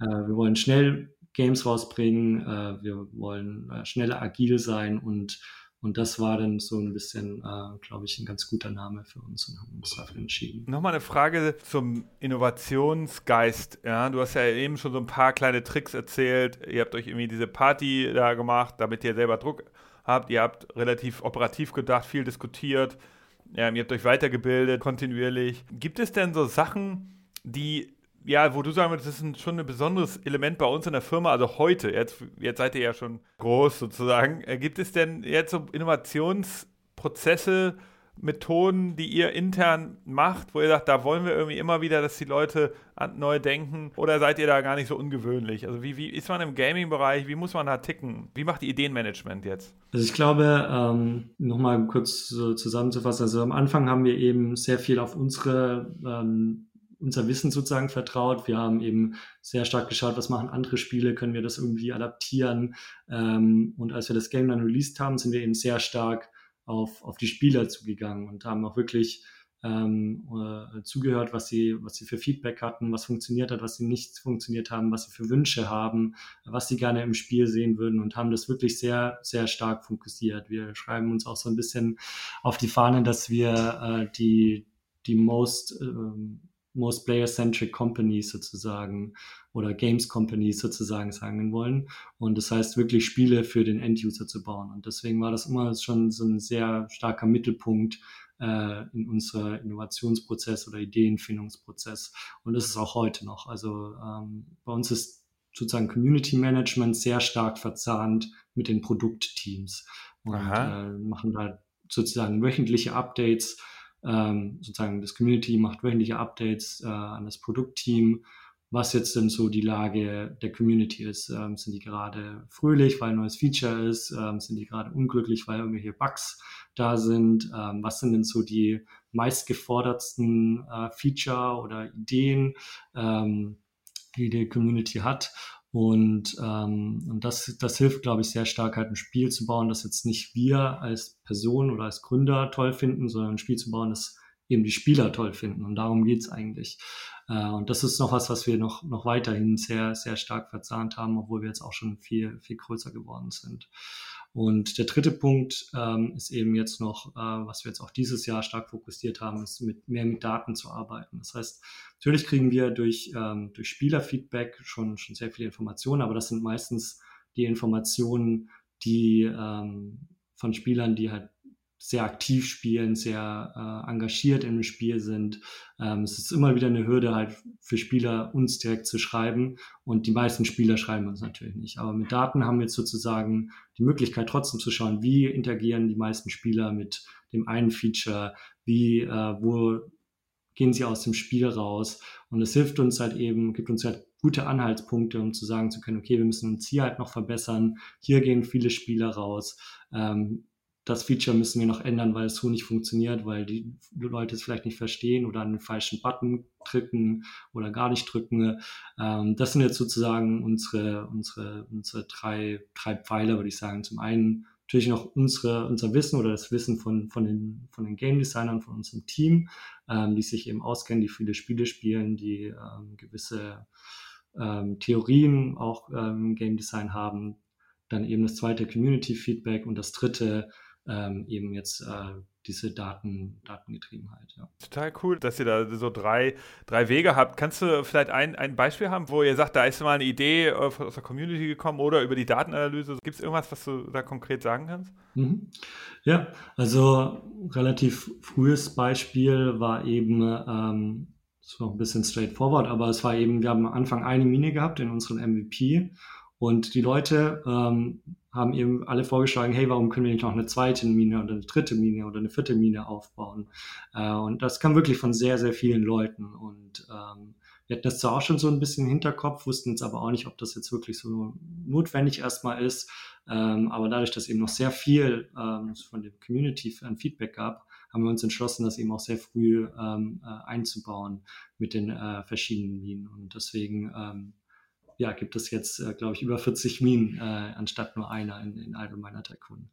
äh, wir wollen schnell Games rausbringen, äh, wir wollen äh, schneller agil sein und und das war dann so ein bisschen, äh, glaube ich, ein ganz guter Name für uns und haben uns dafür entschieden. Nochmal eine Frage zum Innovationsgeist. Ja, du hast ja eben schon so ein paar kleine Tricks erzählt. Ihr habt euch irgendwie diese Party da gemacht, damit ihr selber Druck habt. Ihr habt relativ operativ gedacht, viel diskutiert. Ja, ihr habt euch weitergebildet, kontinuierlich. Gibt es denn so Sachen, die ja, wo du sagen würdest, das ist schon ein besonderes Element bei uns in der Firma, also heute, jetzt, jetzt seid ihr ja schon groß sozusagen. Äh, gibt es denn jetzt so Innovationsprozesse, Methoden, die ihr intern macht, wo ihr sagt, da wollen wir irgendwie immer wieder, dass die Leute neu denken? Oder seid ihr da gar nicht so ungewöhnlich? Also wie, wie ist man im Gaming-Bereich? Wie muss man da ticken? Wie macht ihr Ideenmanagement jetzt? Also ich glaube, ähm, nochmal kurz so zusammenzufassen, also am Anfang haben wir eben sehr viel auf unsere ähm, unser Wissen sozusagen vertraut. Wir haben eben sehr stark geschaut, was machen andere Spiele, können wir das irgendwie adaptieren. Ähm, und als wir das Game dann released haben, sind wir eben sehr stark auf, auf die Spieler zugegangen und haben auch wirklich ähm, äh, zugehört, was sie, was sie für Feedback hatten, was funktioniert hat, was sie nicht funktioniert haben, was sie für Wünsche haben, was sie gerne im Spiel sehen würden und haben das wirklich sehr, sehr stark fokussiert. Wir schreiben uns auch so ein bisschen auf die Fahnen, dass wir äh, die, die most ähm, most player-centric companies sozusagen oder Games Companies sozusagen sagen wollen. Und das heißt wirklich Spiele für den End-User zu bauen. Und deswegen war das immer schon so ein sehr starker Mittelpunkt äh, in unser Innovationsprozess oder Ideenfindungsprozess. Und das ist auch heute noch. Also ähm, bei uns ist sozusagen Community Management sehr stark verzahnt mit den Produktteams und äh, machen da sozusagen wöchentliche Updates ähm, sozusagen das Community macht wöchentliche Updates äh, an das Produktteam, was jetzt denn so die Lage der Community ist. Ähm, sind die gerade fröhlich, weil ein neues Feature ist? Ähm, sind die gerade unglücklich, weil irgendwelche Bugs da sind? Ähm, was sind denn so die meistgefordertsten äh, Feature oder Ideen, ähm, die die Community hat? Und, ähm, und das, das hilft, glaube ich, sehr stark, halt ein Spiel zu bauen, das jetzt nicht wir als Person oder als Gründer toll finden, sondern ein Spiel zu bauen, das eben die Spieler toll finden. Und darum geht's eigentlich. Äh, und das ist noch was, was wir noch, noch weiterhin sehr, sehr stark verzahnt haben, obwohl wir jetzt auch schon viel, viel größer geworden sind. Und der dritte Punkt ähm, ist eben jetzt noch, äh, was wir jetzt auch dieses Jahr stark fokussiert haben, ist mit mehr mit Daten zu arbeiten. Das heißt, natürlich kriegen wir durch, ähm, durch Spielerfeedback schon, schon sehr viele Informationen, aber das sind meistens die Informationen, die ähm, von Spielern, die halt sehr aktiv spielen, sehr äh, engagiert im Spiel sind. Ähm, es ist immer wieder eine Hürde halt für Spieler, uns direkt zu schreiben. Und die meisten Spieler schreiben uns natürlich nicht. Aber mit Daten haben wir jetzt sozusagen die Möglichkeit trotzdem zu schauen, wie interagieren die meisten Spieler mit dem einen Feature, wie, äh, wo gehen sie aus dem Spiel raus. Und es hilft uns halt eben, gibt uns halt gute Anhaltspunkte, um zu sagen zu können, okay, wir müssen uns hier halt noch verbessern. Hier gehen viele Spieler raus. Ähm, das Feature müssen wir noch ändern, weil es so nicht funktioniert, weil die Leute es vielleicht nicht verstehen oder einen falschen Button drücken oder gar nicht drücken. Ähm, das sind jetzt sozusagen unsere, unsere, unsere drei, drei Pfeiler, würde ich sagen. Zum einen natürlich noch unsere, unser Wissen oder das Wissen von, von, den, von den Game Designern, von unserem Team, ähm, die sich eben auskennen, die viele Spiele spielen, die ähm, gewisse ähm, Theorien auch ähm, Game Design haben. Dann eben das zweite Community Feedback und das dritte ähm, eben jetzt äh, diese Daten, Datengetriebenheit. Ja. Total cool, dass ihr da so drei, drei Wege habt. Kannst du vielleicht ein, ein Beispiel haben, wo ihr sagt, da ist mal eine Idee äh, aus der Community gekommen oder über die Datenanalyse? Gibt es irgendwas, was du da konkret sagen kannst? Mhm. Ja, also relativ frühes Beispiel war eben, ähm, das war ein bisschen straightforward, aber es war eben, wir haben am Anfang eine Mine gehabt in unserem MVP und die Leute ähm, haben eben alle vorgeschlagen, hey, warum können wir nicht noch eine zweite Mine oder eine dritte Mine oder eine vierte Mine aufbauen? Äh, und das kam wirklich von sehr, sehr vielen Leuten. Und ähm, wir hatten das zwar auch schon so ein bisschen im Hinterkopf, wussten jetzt aber auch nicht, ob das jetzt wirklich so notwendig erstmal ist. Ähm, aber dadurch, dass eben noch sehr viel ähm, von der Community an Feedback gab, haben wir uns entschlossen, das eben auch sehr früh ähm, äh, einzubauen mit den äh, verschiedenen Minen. Und deswegen ähm, ja, gibt es jetzt, äh, glaube ich, über 40 Minen äh, anstatt nur einer in, in einem meiner Tycoon.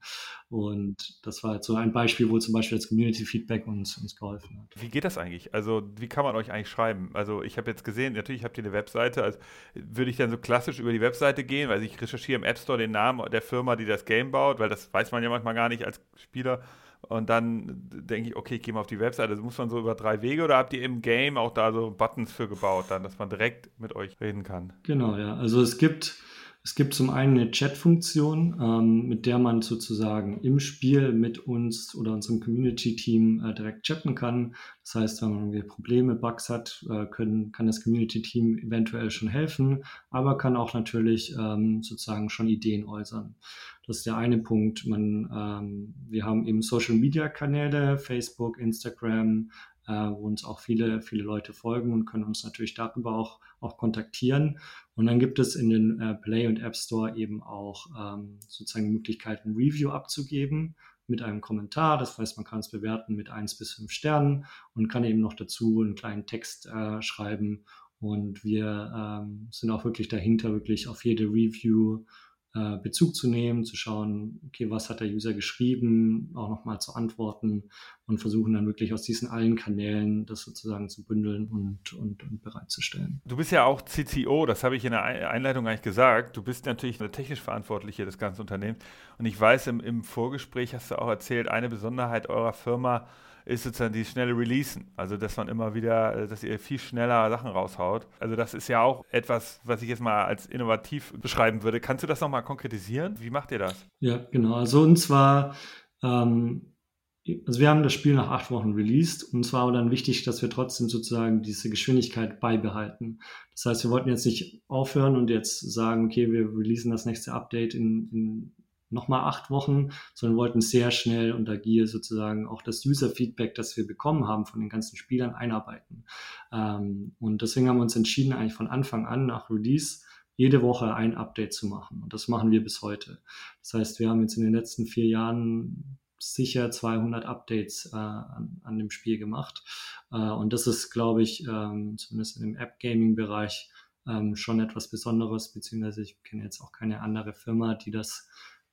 Und das war jetzt so ein Beispiel, wo zum Beispiel das Community Feedback uns, uns geholfen hat. Wie geht das eigentlich? Also, wie kann man euch eigentlich schreiben? Also, ich habe jetzt gesehen, natürlich habt ihr eine Webseite. Also, würde ich dann so klassisch über die Webseite gehen, weil ich recherchiere im App Store den Namen der Firma, die das Game baut, weil das weiß man ja manchmal gar nicht als Spieler. Und dann denke ich, okay, ich gehe mal auf die Webseite. Das muss man so über drei Wege oder habt ihr im Game auch da so Buttons für gebaut, dann, dass man direkt mit euch reden kann? Genau, ja. Also es gibt, es gibt zum einen eine Chat-Funktion, ähm, mit der man sozusagen im Spiel mit uns oder unserem Community-Team äh, direkt chatten kann. Das heißt, wenn man irgendwie Probleme, Bugs hat, äh, können, kann das Community-Team eventuell schon helfen, aber kann auch natürlich ähm, sozusagen schon Ideen äußern. Das ist der eine Punkt. Man, ähm, wir haben eben Social-Media-Kanäle, Facebook, Instagram, äh, wo uns auch viele, viele Leute folgen und können uns natürlich darüber auch, auch kontaktieren. Und dann gibt es in den äh, Play und App Store eben auch ähm, sozusagen Möglichkeiten, Review abzugeben mit einem Kommentar. Das heißt, man kann es bewerten mit eins bis fünf Sternen und kann eben noch dazu einen kleinen Text äh, schreiben. Und wir ähm, sind auch wirklich dahinter, wirklich auf jede Review äh, Bezug zu nehmen, zu schauen, okay, was hat der User geschrieben, auch nochmal zu antworten und versuchen dann wirklich aus diesen allen Kanälen das sozusagen zu bündeln und, und, und bereitzustellen. Du bist ja auch CCO, das habe ich in der Einleitung nicht gesagt. Du bist natürlich eine technisch Verantwortliche des ganzen Unternehmens. Und ich weiß, im, im Vorgespräch hast du auch erzählt, eine Besonderheit eurer Firma sozusagen die schnelle Releasen. Also, dass man immer wieder, äh, dass ihr viel schneller Sachen raushaut. Also, das ist ja auch etwas, was ich jetzt mal als innovativ beschreiben würde. Kannst du das nochmal konkretisieren? Wie macht ihr das? Ja, genau. Also, und zwar, ähm, also wir haben das Spiel nach acht Wochen released und zwar war dann wichtig, dass wir trotzdem sozusagen diese Geschwindigkeit beibehalten. Das heißt, wir wollten jetzt nicht aufhören und jetzt sagen, okay, wir releasen das nächste Update in, in nochmal acht Wochen, sondern wollten sehr schnell und agil sozusagen auch das User-Feedback, das wir bekommen haben von den ganzen Spielern, einarbeiten. Ähm, und deswegen haben wir uns entschieden, eigentlich von Anfang an nach Release jede Woche ein Update zu machen. Und das machen wir bis heute. Das heißt, wir haben jetzt in den letzten vier Jahren sicher 200 Updates äh, an, an, dem Spiel gemacht. Äh, und das ist, glaube ich, ähm, zumindest in dem App-Gaming-Bereich ähm, schon etwas Besonderes, beziehungsweise ich kenne jetzt auch keine andere Firma, die das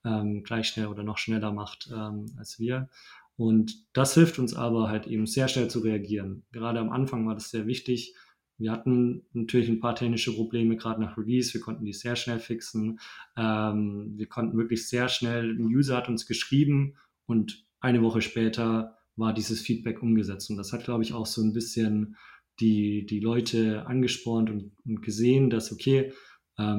ähm, gleich schnell oder noch schneller macht ähm, als wir. Und das hilft uns aber halt eben sehr schnell zu reagieren. Gerade am Anfang war das sehr wichtig. Wir hatten natürlich ein paar technische Probleme, gerade nach Release. Wir konnten die sehr schnell fixen. Ähm, wir konnten wirklich sehr schnell, ein User hat uns geschrieben und eine Woche später war dieses Feedback umgesetzt. Und das hat, glaube ich, auch so ein bisschen die, die Leute angespornt und, und gesehen, dass, okay,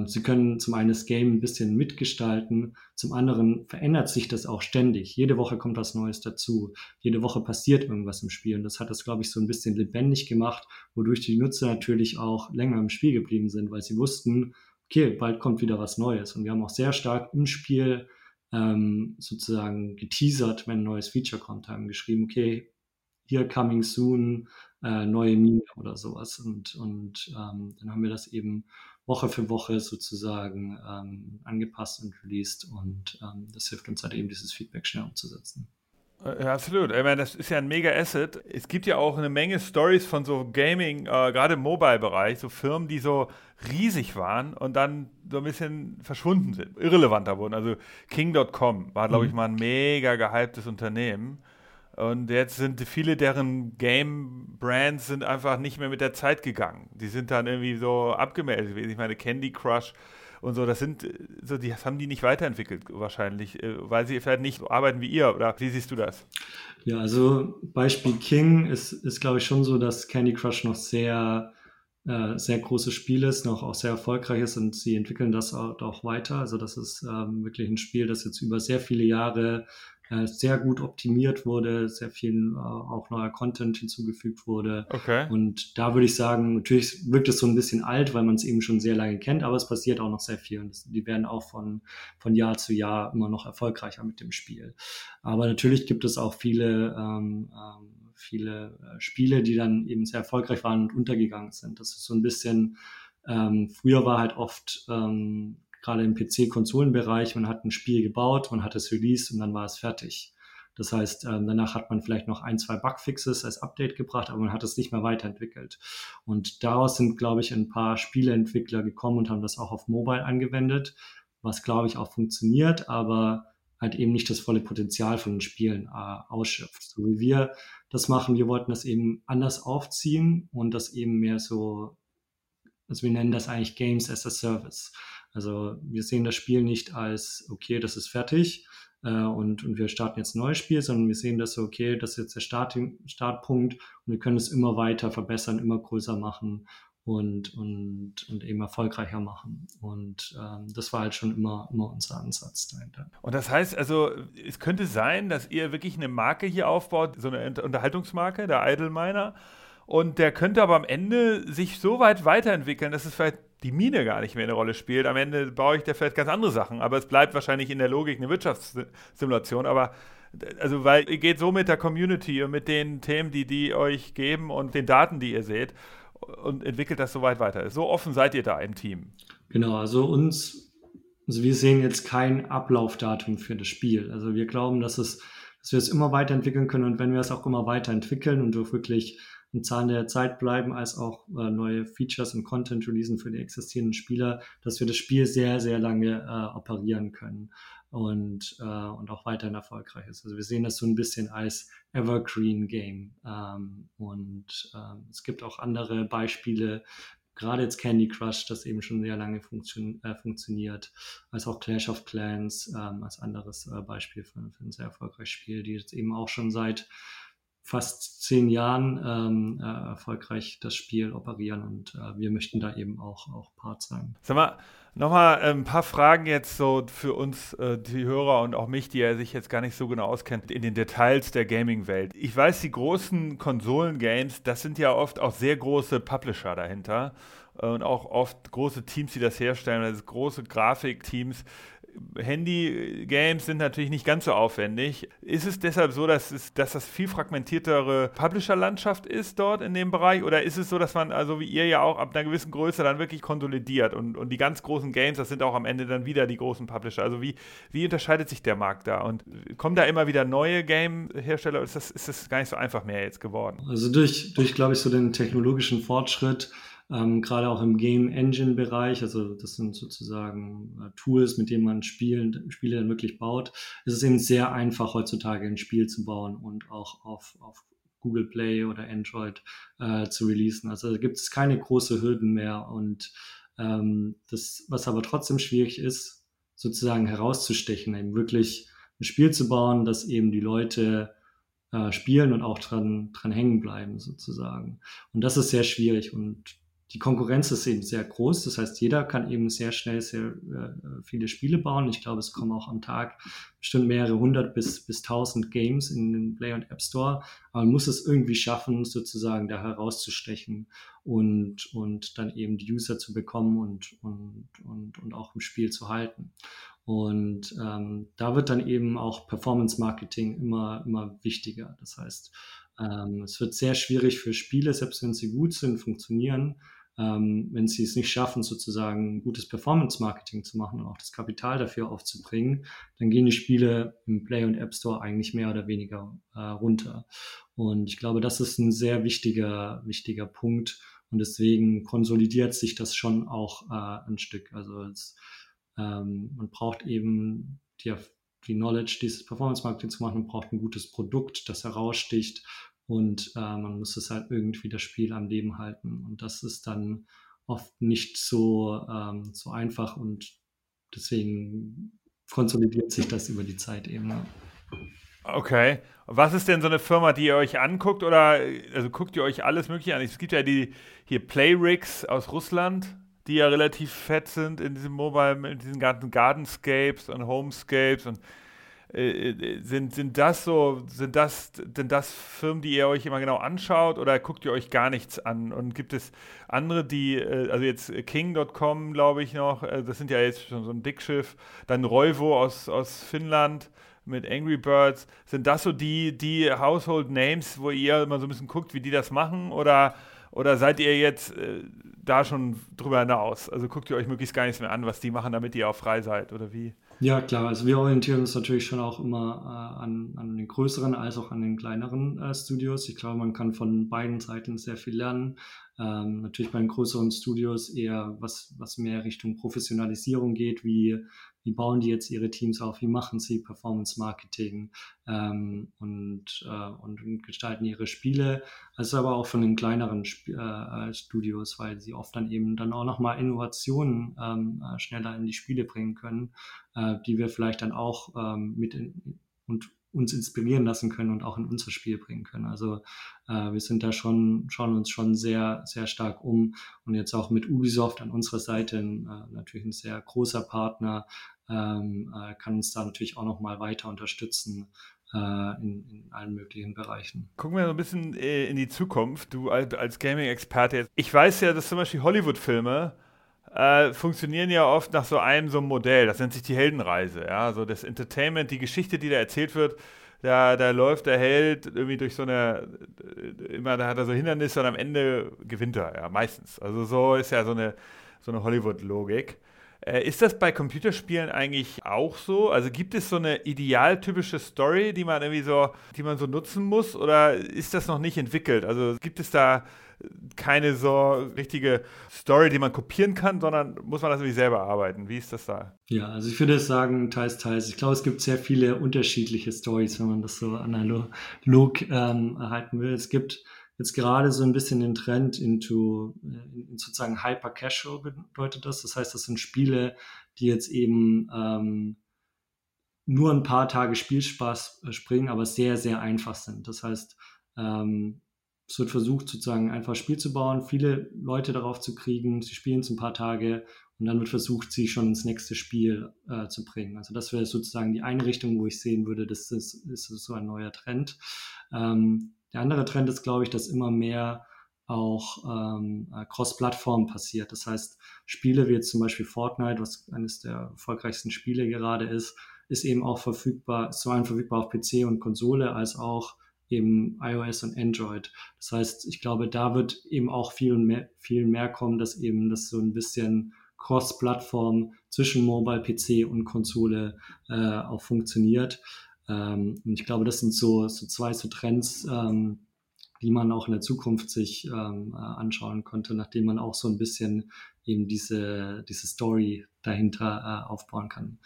sie können zum einen das Game ein bisschen mitgestalten, zum anderen verändert sich das auch ständig. Jede Woche kommt was Neues dazu. Jede Woche passiert irgendwas im Spiel. Und das hat das, glaube ich, so ein bisschen lebendig gemacht, wodurch die Nutzer natürlich auch länger im Spiel geblieben sind, weil sie wussten, okay, bald kommt wieder was Neues. Und wir haben auch sehr stark im Spiel ähm, sozusagen geteasert, wenn ein neues Feature kommt, haben geschrieben, okay, here coming soon, äh, neue Mine oder sowas. Und, und ähm, dann haben wir das eben Woche für Woche sozusagen ähm, angepasst und released und ähm, das hilft uns halt eben, dieses Feedback schnell umzusetzen. Äh, ja, absolut. Ich meine, das ist ja ein mega Asset. Es gibt ja auch eine Menge Stories von so Gaming, äh, gerade im Mobile-Bereich, so Firmen, die so riesig waren und dann so ein bisschen verschwunden sind, irrelevanter wurden. Also King.com war, glaube ich, mhm. mal ein mega gehyptes Unternehmen. Und jetzt sind viele deren Game-Brands sind einfach nicht mehr mit der Zeit gegangen. Die sind dann irgendwie so abgemeldet. Ich meine, Candy Crush und so, das sind so, die das haben die nicht weiterentwickelt wahrscheinlich, äh, weil sie vielleicht nicht so arbeiten wie ihr. Oder wie siehst du das? Ja, also Beispiel King ist, ist glaube ich, schon so, dass Candy Crush noch sehr äh, sehr großes Spiel ist, noch auch sehr erfolgreich ist und sie entwickeln das auch, auch weiter. Also das ist ähm, wirklich ein Spiel, das jetzt über sehr viele Jahre sehr gut optimiert wurde, sehr viel äh, auch neuer Content hinzugefügt wurde. Okay. Und da würde ich sagen, natürlich wirkt es so ein bisschen alt, weil man es eben schon sehr lange kennt, aber es passiert auch noch sehr viel und das, die werden auch von, von Jahr zu Jahr immer noch erfolgreicher mit dem Spiel. Aber natürlich gibt es auch viele, ähm, ähm, viele äh, Spiele, die dann eben sehr erfolgreich waren und untergegangen sind. Das ist so ein bisschen, ähm, früher war halt oft ähm, gerade im PC-Konsolenbereich, man hat ein Spiel gebaut, man hat es released und dann war es fertig. Das heißt, ähm, danach hat man vielleicht noch ein, zwei Bugfixes als Update gebracht, aber man hat es nicht mehr weiterentwickelt. Und daraus sind, glaube ich, ein paar Spieleentwickler gekommen und haben das auch auf Mobile angewendet, was, glaube ich, auch funktioniert, aber halt eben nicht das volle Potenzial von den Spielen äh, ausschöpft. So wie wir das machen, wir wollten das eben anders aufziehen und das eben mehr so, also wir nennen das eigentlich Games as a Service. Also wir sehen das Spiel nicht als, okay, das ist fertig äh, und, und wir starten jetzt ein neues Spiel, sondern wir sehen das so, okay, das ist jetzt der Start, Startpunkt und wir können es immer weiter verbessern, immer größer machen und, und, und eben erfolgreicher machen. Und ähm, das war halt schon immer, immer unser Ansatz dahinter. Und das heißt also, es könnte sein, dass ihr wirklich eine Marke hier aufbaut, so eine Unterhaltungsmarke, der Idle Miner, und der könnte aber am Ende sich so weit weiterentwickeln, dass es vielleicht die Mine gar nicht mehr eine Rolle spielt. Am Ende baue ich da vielleicht ganz andere Sachen, aber es bleibt wahrscheinlich in der Logik eine Wirtschaftssimulation. Aber also, weil ihr geht so mit der Community und mit den Themen, die die euch geben und den Daten, die ihr seht und entwickelt das so weit weiter. So offen seid ihr da im Team. Genau, also uns, also wir sehen jetzt kein Ablaufdatum für das Spiel. Also wir glauben, dass es, dass wir es immer weiterentwickeln können und wenn wir es auch immer weiterentwickeln und auch wirklich im Zahn der Zeit bleiben, als auch äh, neue Features und Content releasen für die existierenden Spieler, dass wir das Spiel sehr, sehr lange äh, operieren können und, äh, und auch weiterhin erfolgreich ist. Also wir sehen das so ein bisschen als Evergreen Game. Ähm, und ähm, es gibt auch andere Beispiele, gerade jetzt Candy Crush, das eben schon sehr lange funktio äh, funktioniert, als auch Clash of Clans ähm, als anderes äh, Beispiel für, für, ein sehr erfolgreiches Spiel, die jetzt eben auch schon seit fast zehn Jahren ähm, äh, erfolgreich das Spiel operieren und äh, wir möchten da eben auch, auch Part sein. Sag mal, nochmal äh, ein paar Fragen jetzt so für uns, äh, die Hörer und auch mich, die ja sich jetzt gar nicht so genau auskennt in den Details der Gaming-Welt. Ich weiß, die großen Konsolen-Games, das sind ja oft auch sehr große Publisher dahinter und auch oft große Teams, die das herstellen, also große Grafikteams. Handy-Games sind natürlich nicht ganz so aufwendig. Ist es deshalb so, dass, es, dass das viel fragmentiertere Publisher-Landschaft ist dort in dem Bereich? Oder ist es so, dass man, also wie ihr ja auch ab einer gewissen Größe dann wirklich konsolidiert und, und die ganz großen Games, das sind auch am Ende dann wieder die großen Publisher? Also wie, wie unterscheidet sich der Markt da? Und kommen da immer wieder neue Game-Hersteller? Ist das, ist das gar nicht so einfach mehr jetzt geworden? Also durch, durch glaube ich, so den technologischen Fortschritt ähm, gerade auch im Game Engine Bereich, also das sind sozusagen äh, Tools, mit denen man Spielen, Spiele dann wirklich baut, ist es eben sehr einfach heutzutage ein Spiel zu bauen und auch auf, auf Google Play oder Android äh, zu releasen. Also da gibt es keine große Hürden mehr und ähm, das, was aber trotzdem schwierig ist, sozusagen herauszustechen, eben wirklich ein Spiel zu bauen, das eben die Leute äh, spielen und auch dran, dran hängen bleiben sozusagen. Und das ist sehr schwierig und die Konkurrenz ist eben sehr groß. Das heißt, jeder kann eben sehr schnell sehr äh, viele Spiele bauen. Ich glaube, es kommen auch am Tag bestimmt mehrere hundert bis, bis tausend Games in den Play und App Store. Aber man muss es irgendwie schaffen, sozusagen da herauszustechen und, und dann eben die User zu bekommen und, und, und, und auch im Spiel zu halten. Und ähm, da wird dann eben auch Performance Marketing immer, immer wichtiger. Das heißt, ähm, es wird sehr schwierig für Spiele, selbst wenn sie gut sind, funktionieren, ähm, wenn sie es nicht schaffen, sozusagen gutes Performance-Marketing zu machen und auch das Kapital dafür aufzubringen, dann gehen die Spiele im Play und App Store eigentlich mehr oder weniger äh, runter. Und ich glaube, das ist ein sehr wichtiger, wichtiger Punkt. Und deswegen konsolidiert sich das schon auch äh, ein Stück. Also es, ähm, man braucht eben die, die Knowledge, dieses Performance-Marketing zu machen, man braucht ein gutes Produkt, das heraussticht und äh, man muss es halt irgendwie das Spiel am Leben halten. Und das ist dann oft nicht so, ähm, so einfach und deswegen konsolidiert sich das über die Zeit eben. Okay. Was ist denn so eine Firma, die ihr euch anguckt oder also guckt ihr euch alles Mögliche an? Es gibt ja die hier Playrigs aus Russland, die ja relativ fett sind in diesem Mobile, in diesen ganzen Gardenscapes und Homescapes und äh, äh, sind, sind das so, sind das, sind das Firmen, die ihr euch immer genau anschaut oder guckt ihr euch gar nichts an? Und gibt es andere, die, äh, also jetzt King.com, glaube ich noch, das sind ja jetzt schon so ein Dickschiff, dann Reuvo aus, aus Finnland mit Angry Birds, sind das so die, die Household Names, wo ihr immer so ein bisschen guckt, wie die das machen oder oder seid ihr jetzt da schon drüber hinaus? Also guckt ihr euch möglichst gar nichts mehr an, was die machen, damit ihr auch frei seid oder wie? Ja, klar. Also wir orientieren uns natürlich schon auch immer äh, an, an den größeren als auch an den kleineren äh, Studios. Ich glaube, man kann von beiden Seiten sehr viel lernen. Ähm, natürlich bei den größeren Studios eher was, was mehr Richtung Professionalisierung geht, wie, wie bauen die jetzt ihre Teams auf, wie machen sie Performance Marketing ähm, und, äh, und, gestalten ihre Spiele, also aber auch von den kleineren Sp äh, Studios, weil sie oft dann eben dann auch nochmal Innovationen ähm, äh, schneller in die Spiele bringen können, äh, die wir vielleicht dann auch ähm, mit in, und uns inspirieren lassen können und auch in unser Spiel bringen können. Also äh, wir sind da schon, schauen uns schon sehr, sehr stark um und jetzt auch mit Ubisoft an unserer Seite äh, natürlich ein sehr großer Partner, ähm, äh, kann uns da natürlich auch nochmal weiter unterstützen äh, in, in, allen möglichen Bereichen. Gucken wir so ein bisschen äh, in die Zukunft. Du als, Gaming-Experte, ich weiß ja, dass zum Beispiel Hollywood-Filme äh, funktionieren ja oft nach so einem so einem Modell. Das nennt sich die Heldenreise. Ja, so das Entertainment, die Geschichte, die da erzählt wird. Da, da läuft der Held irgendwie durch so eine, immer da hat er so Hindernisse und am Ende gewinnt er, ja, meistens. Also so ist ja so eine, so eine Hollywood-Logik. Äh, ist das bei Computerspielen eigentlich auch so? Also gibt es so eine idealtypische Story, die man irgendwie so, die man so nutzen muss, oder ist das noch nicht entwickelt? Also gibt es da keine so richtige Story, die man kopieren kann, sondern muss man das irgendwie selber arbeiten. Wie ist das da? Ja, also ich würde sagen, teils, teils. Ich glaube, es gibt sehr viele unterschiedliche Stories, wenn man das so analog ähm, erhalten will. Es gibt jetzt gerade so ein bisschen den Trend into äh, in sozusagen Hyper Casual bedeutet das. Das heißt, das sind Spiele, die jetzt eben ähm, nur ein paar Tage Spielspaß äh, springen, aber sehr, sehr einfach sind. Das heißt, ähm, es wird versucht, sozusagen einfach ein Spiel zu bauen, viele Leute darauf zu kriegen, sie spielen es ein paar Tage und dann wird versucht, sie schon ins nächste Spiel äh, zu bringen. Also das wäre sozusagen die eine Richtung, wo ich sehen würde, das ist, so ein neuer Trend. Ähm, der andere Trend ist, glaube ich, dass immer mehr auch ähm, äh, Cross-Plattform passiert. Das heißt, Spiele wie jetzt zum Beispiel Fortnite, was eines der erfolgreichsten Spiele gerade ist, ist eben auch verfügbar, ist sowohl verfügbar auf PC und Konsole als auch eben iOS und Android. Das heißt, ich glaube, da wird eben auch viel mehr, viel mehr kommen, dass eben das so ein bisschen Cross-Plattform zwischen Mobile, PC und Konsole äh, auch funktioniert. Ähm, und ich glaube, das sind so, so zwei so Trends, ähm, die man auch in der Zukunft sich ähm, äh, anschauen konnte, nachdem man auch so ein bisschen eben diese, diese Story dahinter äh, aufbauen kann.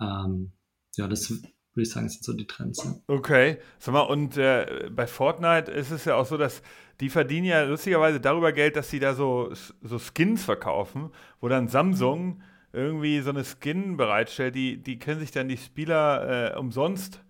Ähm, ja, das würde ich sagen, sind so die Trends. Ja. Okay, sag mal, und äh, bei Fortnite ist es ja auch so, dass die verdienen ja lustigerweise darüber Geld, dass sie da so, so Skins verkaufen, wo dann Samsung irgendwie so eine Skin bereitstellt, die, die können sich dann die Spieler äh, umsonst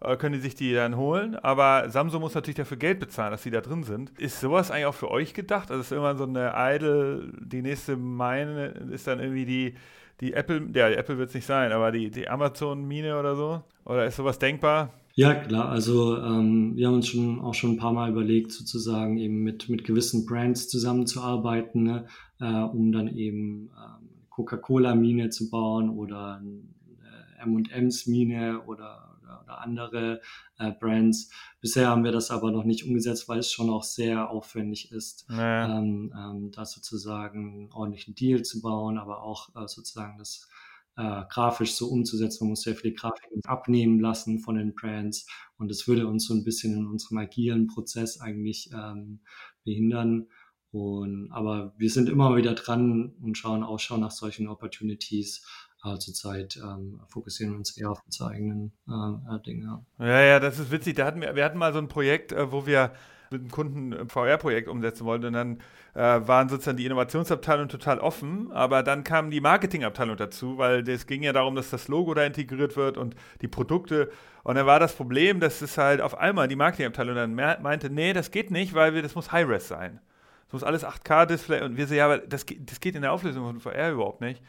äh, können die sich die dann holen. Aber Samsung muss natürlich dafür Geld bezahlen, dass sie da drin sind. Ist sowas eigentlich auch für euch gedacht? Also ist irgendwann so eine Idle, die nächste meine ist dann irgendwie die, die Apple, ja, Apple wird es nicht sein, aber die, die Amazon-Mine oder so? Oder ist sowas denkbar? Ja, klar. Also ähm, wir haben uns schon auch schon ein paar Mal überlegt, sozusagen eben mit, mit gewissen Brands zusammenzuarbeiten, ne, äh, um dann eben ähm, Coca-Cola-Mine zu bauen oder äh, M&M's-Mine oder oder andere äh, Brands. Bisher haben wir das aber noch nicht umgesetzt, weil es schon auch sehr aufwendig ist, naja. ähm, ähm, da sozusagen einen ordentlichen Deal zu bauen, aber auch äh, sozusagen das äh, grafisch so umzusetzen. Man muss sehr viele Grafiken abnehmen lassen von den Brands und das würde uns so ein bisschen in unserem agilen Prozess eigentlich ähm, behindern. Und, aber wir sind immer wieder dran und schauen Ausschau nach solchen Opportunities aber zurzeit ähm, fokussieren wir uns eher auf unsere eigenen äh, Dinge. Ja, ja, das ist witzig. Da hatten wir, wir hatten mal so ein Projekt, äh, wo wir mit einem Kunden ein VR-Projekt umsetzen wollten und dann äh, waren sozusagen die Innovationsabteilung total offen, aber dann kam die Marketingabteilung dazu, weil es ging ja darum, dass das Logo da integriert wird und die Produkte und dann war das Problem, dass es halt auf einmal die Marketingabteilung dann meinte, nee, das geht nicht, weil wir, das muss High-Res sein. Das muss alles 8K-Display und wir so, ja, aber das, das geht in der Auflösung von VR überhaupt nicht.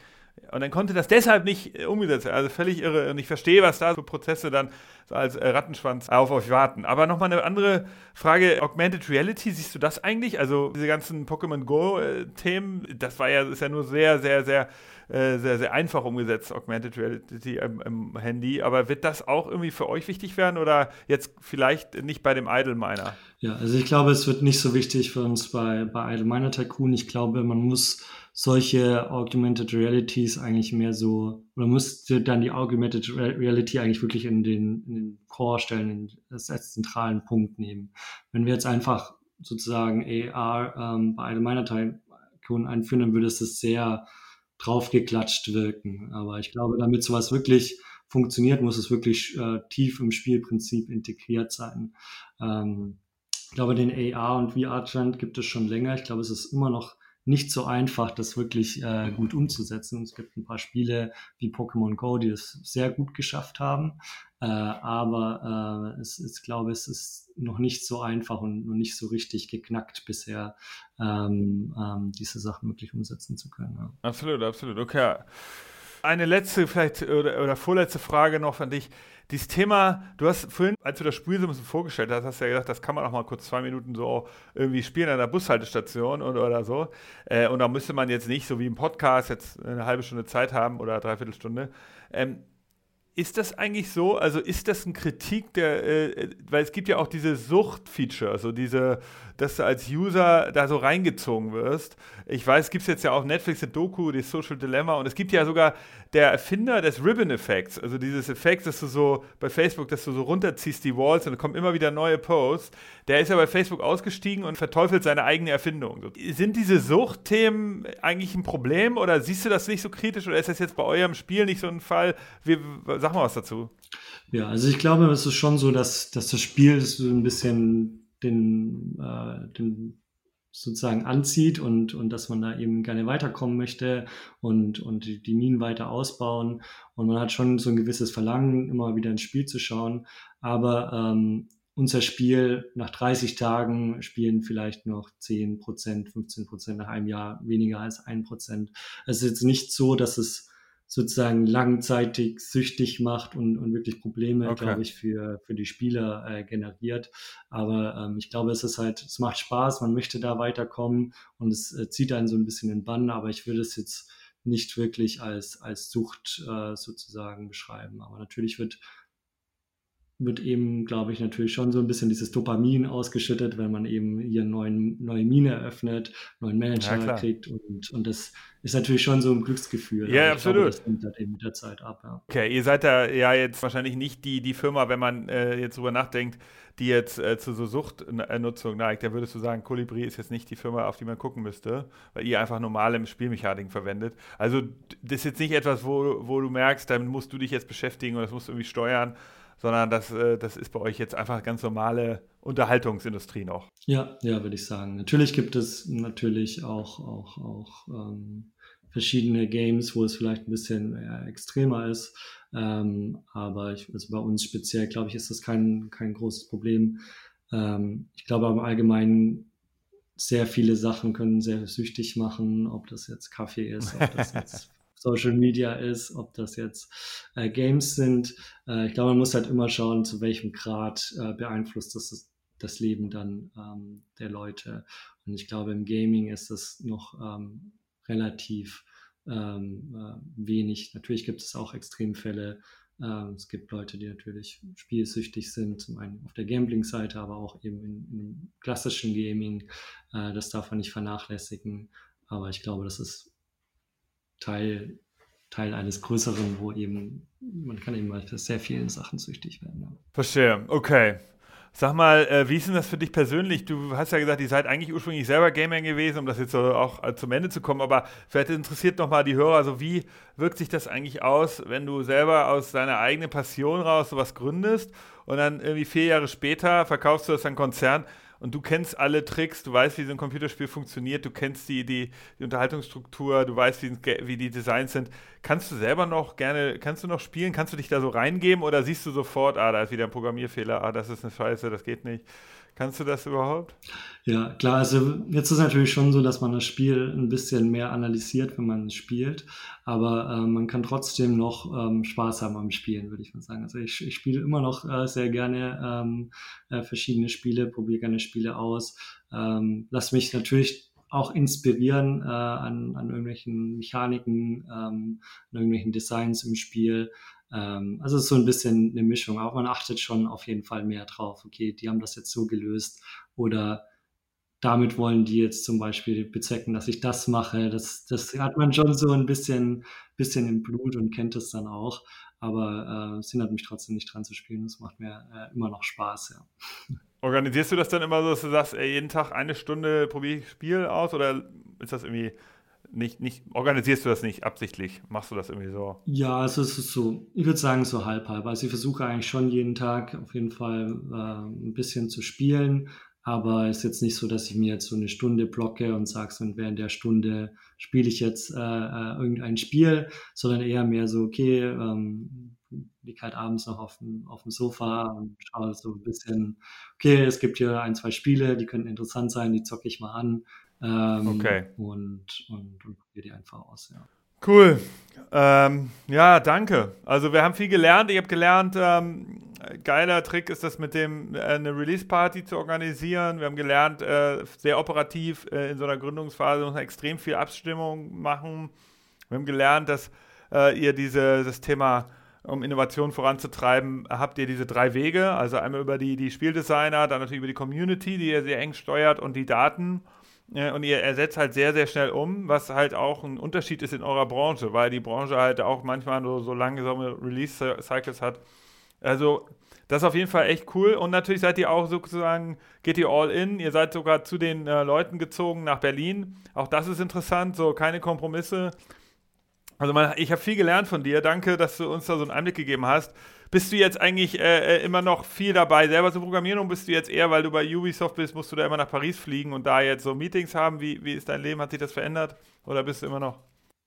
Und dann konnte das deshalb nicht äh, umgesetzt werden. Also völlig irre. Und ich verstehe, was da für Prozesse dann so als äh, Rattenschwanz auf euch warten. Aber nochmal eine andere Frage. Augmented Reality, siehst du das eigentlich? Also diese ganzen Pokémon Go-Themen, das war ja, ist ja nur sehr, sehr, sehr, äh, sehr, sehr einfach umgesetzt, Augmented Reality im, im Handy. Aber wird das auch irgendwie für euch wichtig werden oder jetzt vielleicht nicht bei dem Idle Miner? Ja, also ich glaube, es wird nicht so wichtig für uns bei, bei Idle Miner Tycoon. Ich glaube, man muss solche Augmented Realities eigentlich mehr so, oder müsste dann die Augmented Reality eigentlich wirklich in den, in den Core stellen, in das als zentralen Punkt nehmen. Wenn wir jetzt einfach sozusagen AR ähm, bei allgemeiner Teilkunden einführen, dann würde es das sehr draufgeklatscht wirken. Aber ich glaube, damit sowas wirklich funktioniert, muss es wirklich äh, tief im Spielprinzip integriert sein. Ähm, ich glaube, den AR und VR-Trend gibt es schon länger. Ich glaube, es ist immer noch nicht so einfach, das wirklich äh, gut umzusetzen. es gibt ein paar Spiele wie Pokémon Go, die es sehr gut geschafft haben. Äh, aber äh, es ist, glaube es ist noch nicht so einfach und noch nicht so richtig geknackt bisher, ähm, ähm, diese Sachen wirklich umsetzen zu können. Ja. Absolut, absolut. Okay. Eine letzte, vielleicht oder, oder vorletzte Frage noch an dich dieses Thema, du hast vorhin, als du das Spiel so ein bisschen vorgestellt hast, hast du ja gesagt, das kann man auch mal kurz zwei Minuten so irgendwie spielen an der Bushaltestation oder, oder so. Äh, und da müsste man jetzt nicht, so wie im Podcast, jetzt eine halbe Stunde Zeit haben oder dreiviertel Stunde. Ähm, ist das eigentlich so? Also ist das ein Kritik der, äh, weil es gibt ja auch diese Sucht-Feature, also diese, dass du als User da so reingezogen wirst. Ich weiß, es gibt jetzt ja auch Netflix eine Doku, die Social Dilemma und es gibt ja sogar der Erfinder des Ribbon-Effekts, also dieses Effekt, dass du so bei Facebook, dass du so runterziehst die Walls und dann kommen immer wieder neue Posts, der ist ja bei Facebook ausgestiegen und verteufelt seine eigene Erfindung. Sind diese Suchtthemen eigentlich ein Problem oder siehst du das nicht so kritisch oder ist das jetzt bei eurem Spiel nicht so ein Fall? Wie, sag mal was dazu. Ja, also ich glaube, es ist schon so, dass, dass das Spiel so ein bisschen den, äh, den sozusagen anzieht und, und dass man da eben gerne weiterkommen möchte und, und die, Minen weiter ausbauen. Und man hat schon so ein gewisses Verlangen, immer wieder ins Spiel zu schauen. Aber ähm, unser Spiel nach 30 Tagen spielen vielleicht noch 10 Prozent, 15 Prozent nach einem Jahr weniger als ein Prozent. Es ist jetzt nicht so, dass es sozusagen langzeitig süchtig macht und, und wirklich Probleme, okay. glaube ich, für, für die Spieler äh, generiert. Aber ähm, ich glaube, es ist halt, es macht Spaß, man möchte da weiterkommen und es äh, zieht einen so ein bisschen in Bann, aber ich würde es jetzt nicht wirklich als, als Sucht äh, sozusagen beschreiben. Aber natürlich wird wird eben, glaube ich, natürlich schon so ein bisschen dieses Dopamin ausgeschüttet, wenn man eben hier eine neue Mine eröffnet, neuen Manager ja, kriegt und, und das ist natürlich schon so ein Glücksgefühl. Ja, absolut. Glaube, das nimmt halt eben mit der Zeit ab. Ja. Okay, ihr seid da ja jetzt wahrscheinlich nicht die, die Firma, wenn man äh, jetzt drüber nachdenkt, die jetzt äh, zu so Suchtnutzung neigt. Da würdest du sagen, Kolibri ist jetzt nicht die Firma, auf die man gucken müsste, weil ihr einfach normale Spielmechaniken verwendet. Also das ist jetzt nicht etwas, wo, wo du merkst, damit musst du dich jetzt beschäftigen und das musst du irgendwie steuern sondern das, äh, das ist bei euch jetzt einfach ganz normale Unterhaltungsindustrie noch. Ja, ja, würde ich sagen. Natürlich gibt es natürlich auch, auch, auch ähm, verschiedene Games, wo es vielleicht ein bisschen extremer ist. Ähm, aber ich, also bei uns speziell, glaube ich, ist das kein, kein großes Problem. Ähm, ich glaube im Allgemeinen, sehr viele Sachen können sehr süchtig machen, ob das jetzt Kaffee ist, ob das jetzt Social Media ist, ob das jetzt äh, Games sind. Äh, ich glaube, man muss halt immer schauen, zu welchem Grad äh, beeinflusst das das Leben dann ähm, der Leute. Und ich glaube, im Gaming ist das noch ähm, relativ ähm, äh, wenig. Natürlich gibt es auch Extremfälle. Ähm, es gibt Leute, die natürlich spielsüchtig sind, zum einen auf der Gambling-Seite, aber auch eben in klassischen Gaming. Äh, das darf man nicht vernachlässigen. Aber ich glaube, das ist Teil, Teil eines Größeren, wo eben, man kann eben mal für sehr vielen Sachen süchtig werden. Verstehe, okay. Sag mal, äh, wie ist denn das für dich persönlich? Du hast ja gesagt, ihr seid eigentlich ursprünglich selber Gamer gewesen, um das jetzt so auch äh, zum Ende zu kommen, aber vielleicht interessiert nochmal die Hörer, also wie wirkt sich das eigentlich aus, wenn du selber aus deiner eigenen Passion raus sowas gründest und dann irgendwie vier Jahre später verkaufst du das an Konzern? Und du kennst alle Tricks, du weißt, wie so ein Computerspiel funktioniert, du kennst die, die, die Unterhaltungsstruktur, du weißt, wie, wie, die Designs sind. Kannst du selber noch gerne, kannst du noch spielen? Kannst du dich da so reingeben oder siehst du sofort, ah, da ist wieder ein Programmierfehler, ah, das ist eine Scheiße, das geht nicht? Kannst du das überhaupt? Ja, klar. Also jetzt ist es natürlich schon so, dass man das Spiel ein bisschen mehr analysiert, wenn man es spielt. Aber äh, man kann trotzdem noch ähm, Spaß haben am Spielen, würde ich mal sagen. Also ich, ich spiele immer noch äh, sehr gerne ähm, äh, verschiedene Spiele, probiere gerne Spiele aus. Ähm, lass mich natürlich auch inspirieren äh, an, an irgendwelchen Mechaniken, ähm, an irgendwelchen Designs im Spiel. Ähm, also es ist so ein bisschen eine Mischung. Auch man achtet schon auf jeden Fall mehr drauf. Okay, die haben das jetzt so gelöst oder damit wollen die jetzt zum Beispiel bezwecken, dass ich das mache. Das, das hat man schon so ein bisschen, bisschen im Blut und kennt es dann auch. Aber äh, es hindert mich trotzdem nicht dran zu spielen. Es macht mir äh, immer noch Spaß, ja. Organisierst du das dann immer so, dass du sagst, ey, jeden Tag eine Stunde probiere ich Spiel aus oder ist das irgendwie nicht, nicht, organisierst du das nicht absichtlich? Machst du das irgendwie so? Ja, also es ist so, ich würde sagen so halb halb. Also ich versuche eigentlich schon jeden Tag auf jeden Fall äh, ein bisschen zu spielen, aber es ist jetzt nicht so, dass ich mir jetzt so eine Stunde blocke und sage, so, während der Stunde spiele ich jetzt äh, äh, irgendein Spiel, sondern eher mehr so, okay, ähm, liege halt abends noch auf dem, auf dem Sofa und schaue so ein bisschen, okay, es gibt hier ein, zwei Spiele, die könnten interessant sein, die zocke ich mal an. Ähm, okay. Und, und, und probiere die einfach aus, ja. Cool. Ähm, ja, danke. Also wir haben viel gelernt. Ich habe gelernt, ähm, geiler Trick ist das mit dem äh, eine Release-Party zu organisieren. Wir haben gelernt, äh, sehr operativ äh, in so einer Gründungsphase muss man extrem viel Abstimmung machen. Wir haben gelernt, dass äh, ihr diese, das Thema um Innovation voranzutreiben, habt ihr diese drei Wege. Also einmal über die, die Spieldesigner, dann natürlich über die Community, die ihr sehr eng steuert und die Daten. Und ihr ersetzt halt sehr, sehr schnell um, was halt auch ein Unterschied ist in eurer Branche, weil die Branche halt auch manchmal so, so langsame Release-Cycles hat. Also, das ist auf jeden Fall echt cool. Und natürlich seid ihr auch sozusagen, geht ihr all in. Ihr seid sogar zu den äh, Leuten gezogen nach Berlin. Auch das ist interessant, so keine Kompromisse. Also, man, ich habe viel gelernt von dir. Danke, dass du uns da so einen Einblick gegeben hast. Bist du jetzt eigentlich äh, äh, immer noch viel dabei, selber zu programmieren und bist du jetzt eher, weil du bei Ubisoft bist, musst du da immer nach Paris fliegen und da jetzt so Meetings haben? Wie, wie ist dein Leben? Hat sich das verändert oder bist du immer noch?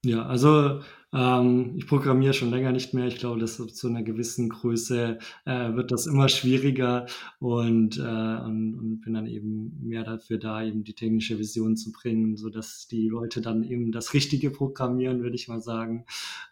Ja, also ähm, ich programmiere schon länger nicht mehr. Ich glaube, dass zu einer gewissen Größe äh, wird das immer schwieriger und, äh, und, und, bin dann eben mehr dafür da, eben die technische Vision zu bringen, sodass die Leute dann eben das Richtige programmieren, würde ich mal sagen.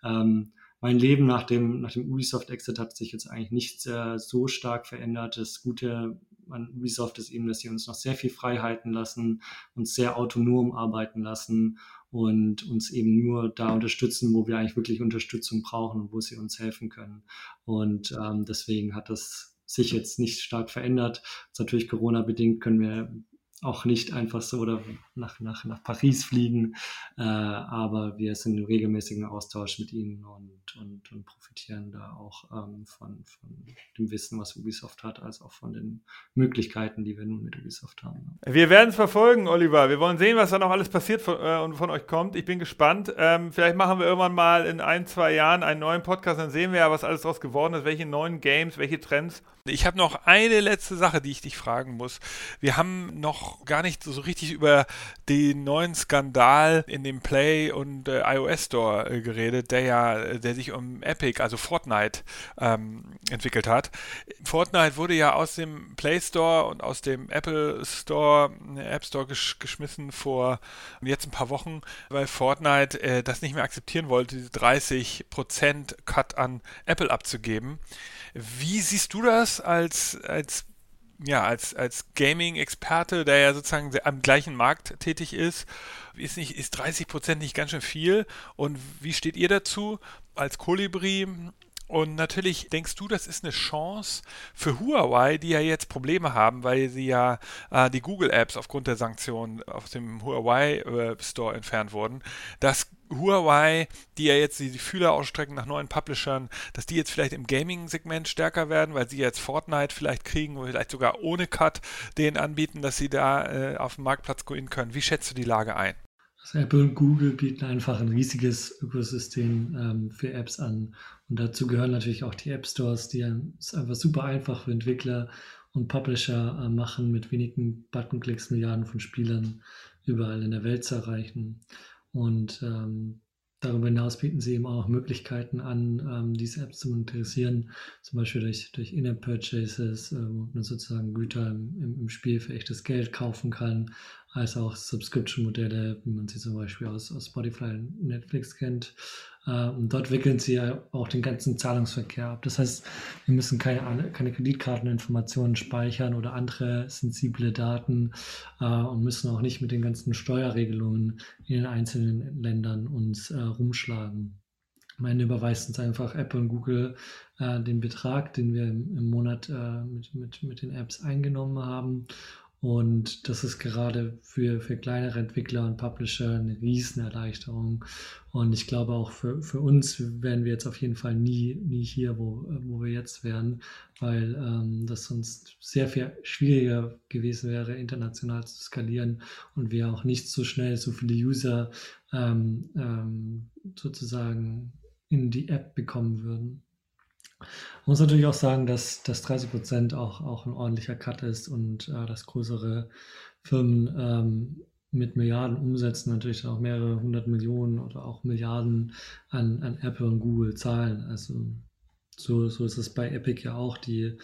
Ähm, mein Leben nach dem, nach dem Ubisoft-Exit hat sich jetzt eigentlich nicht äh, so stark verändert. Das Gute an Ubisoft ist eben, dass sie uns noch sehr viel Freiheiten lassen, uns sehr autonom arbeiten lassen und uns eben nur da unterstützen, wo wir eigentlich wirklich Unterstützung brauchen und wo sie uns helfen können. Und ähm, deswegen hat das sich jetzt nicht stark verändert. Jetzt natürlich Corona-bedingt können wir auch nicht einfach so oder nach, nach, nach Paris fliegen, äh, aber wir sind im regelmäßigen Austausch mit ihnen und, und, und profitieren da auch ähm, von, von dem Wissen, was Ubisoft hat, als auch von den Möglichkeiten, die wir nun mit Ubisoft haben. Wir werden es verfolgen, Oliver. Wir wollen sehen, was da noch alles passiert von, äh, und von euch kommt. Ich bin gespannt. Ähm, vielleicht machen wir irgendwann mal in ein, zwei Jahren einen neuen Podcast, dann sehen wir ja, was alles daraus geworden ist, welche neuen Games, welche Trends. Ich habe noch eine letzte Sache, die ich dich fragen muss. Wir haben noch gar nicht so richtig über den neuen Skandal in dem Play und äh, iOS Store äh, geredet, der ja, der sich um Epic, also Fortnite, ähm, entwickelt hat. Fortnite wurde ja aus dem Play Store und aus dem Apple Store, äh, App Store gesch geschmissen vor jetzt ein paar Wochen, weil Fortnite äh, das nicht mehr akzeptieren wollte, diese 30% Cut an Apple abzugeben. Wie siehst du das als, als ja, als, als Gaming-Experte, der ja sozusagen am gleichen Markt tätig ist, ist, nicht, ist 30 Prozent nicht ganz schön viel? Und wie steht ihr dazu als Kolibri? Und natürlich denkst du, das ist eine Chance für Huawei, die ja jetzt Probleme haben, weil sie ja äh, die Google Apps aufgrund der Sanktionen aus dem Huawei äh, entfernt wurden, dass Huawei, die ja jetzt die, Fühler ausstrecken nach neuen Publishern, dass die jetzt vielleicht im Gaming-Segment stärker werden, weil sie jetzt Fortnite vielleicht kriegen oder vielleicht sogar ohne Cut den anbieten, dass sie da äh, auf den Marktplatz gehen können. Wie schätzt du die Lage ein? Also Apple und Google bieten einfach ein riesiges Ökosystem ähm, für Apps an. Und dazu gehören natürlich auch die App Stores, die es einfach super einfach für Entwickler und Publisher äh, machen, mit wenigen Buttonklicks Milliarden von Spielern überall in der Welt zu erreichen. Und ähm, darüber hinaus bieten sie eben auch Möglichkeiten an, ähm, diese Apps zu monetarisieren, zum Beispiel durch, durch In-App-Purchases, äh, wo man sozusagen Güter im, im, Spiel für echtes Geld kaufen kann, als auch Subscription-Modelle, wie man sie zum Beispiel aus, aus Spotify und Netflix kennt. Äh, und dort wickeln sie ja auch den ganzen Zahlungsverkehr ab. Das heißt, wir müssen keine, keine Kreditkarteninformationen speichern oder andere sensible Daten äh, und müssen auch nicht mit den ganzen Steuerregelungen in den einzelnen Ländern uns äh, rumschlagen. Am Ende überweist uns einfach Apple und Google äh, den Betrag, den wir im, im Monat äh, mit, mit, mit den Apps eingenommen haben und das ist gerade für, für kleinere Entwickler und Publisher eine Riesenerleichterung. Und ich glaube auch für, für uns wären wir jetzt auf jeden Fall nie, nie hier, wo, wo wir jetzt wären, weil ähm, das sonst sehr viel schwieriger gewesen wäre, international zu skalieren und wir auch nicht so schnell so viele User ähm, ähm, sozusagen in die App bekommen würden. Man muss natürlich auch sagen, dass, dass 30 Prozent auch, auch ein ordentlicher Cut ist und äh, dass größere Firmen ähm, mit Milliarden Umsätzen natürlich auch mehrere hundert Millionen oder auch Milliarden an, an Apple und Google zahlen. Also so, so ist es bei Epic ja auch, die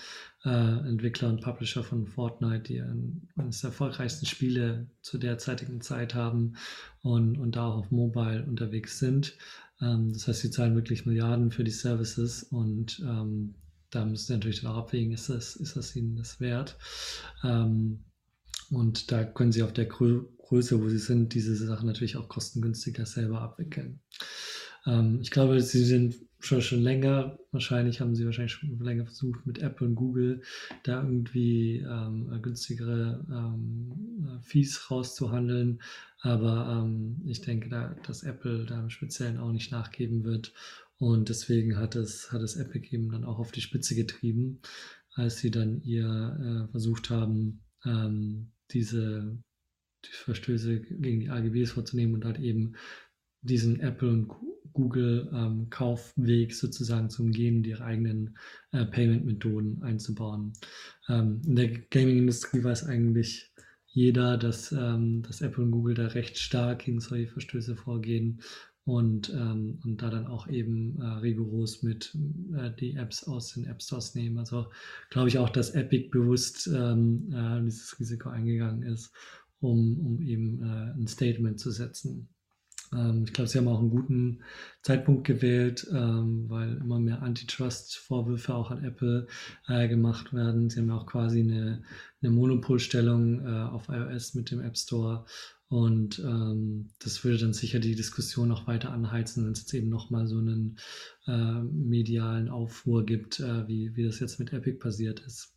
äh, Entwickler und Publisher von Fortnite, die ein, eines der erfolgreichsten Spiele zu derzeitigen Zeit haben und, und da auch auf Mobile unterwegs sind. Ähm, das heißt, sie zahlen wirklich Milliarden für die Services und ähm, da müssen sie natürlich dann abwägen, ist das, ist das ihnen das wert? Ähm, und da können sie auf der Grö Größe, wo sie sind, diese Sachen natürlich auch kostengünstiger selber abwickeln. Ähm, ich glaube, sie sind schon, schon länger, wahrscheinlich haben sie wahrscheinlich schon länger versucht, mit Apple und Google da irgendwie ähm, günstigere ähm, Fees rauszuhandeln. Aber ähm, ich denke, da, dass Apple da im Speziellen auch nicht nachgeben wird. Und deswegen hat es, hat es Epic eben dann auch auf die Spitze getrieben, als sie dann ihr äh, versucht haben, ähm, diese die Verstöße gegen die AGBs vorzunehmen und halt eben diesen Apple und Google-Kaufweg ähm, sozusagen zu umgehen, ihre eigenen äh, Payment-Methoden einzubauen. Ähm, in der Gaming-Industrie weiß eigentlich jeder, dass, ähm, dass Apple und Google da recht stark gegen solche Verstöße vorgehen und, ähm, und da dann auch eben äh, rigoros mit äh, die Apps aus den App Stores nehmen. Also glaube ich auch, dass Epic bewusst ähm, äh, dieses Risiko eingegangen ist, um, um eben äh, ein Statement zu setzen. Ähm, ich glaube, sie haben auch einen guten Zeitpunkt gewählt, ähm, weil immer mehr Antitrust-Vorwürfe auch an Apple äh, gemacht werden. Sie haben auch quasi eine, eine Monopolstellung äh, auf iOS mit dem App Store Und ähm, das würde dann sicher die Diskussion noch weiter anheizen, wenn es jetzt eben nochmal so einen äh, medialen Aufruhr gibt, wie, wie das jetzt mit Epic passiert ist.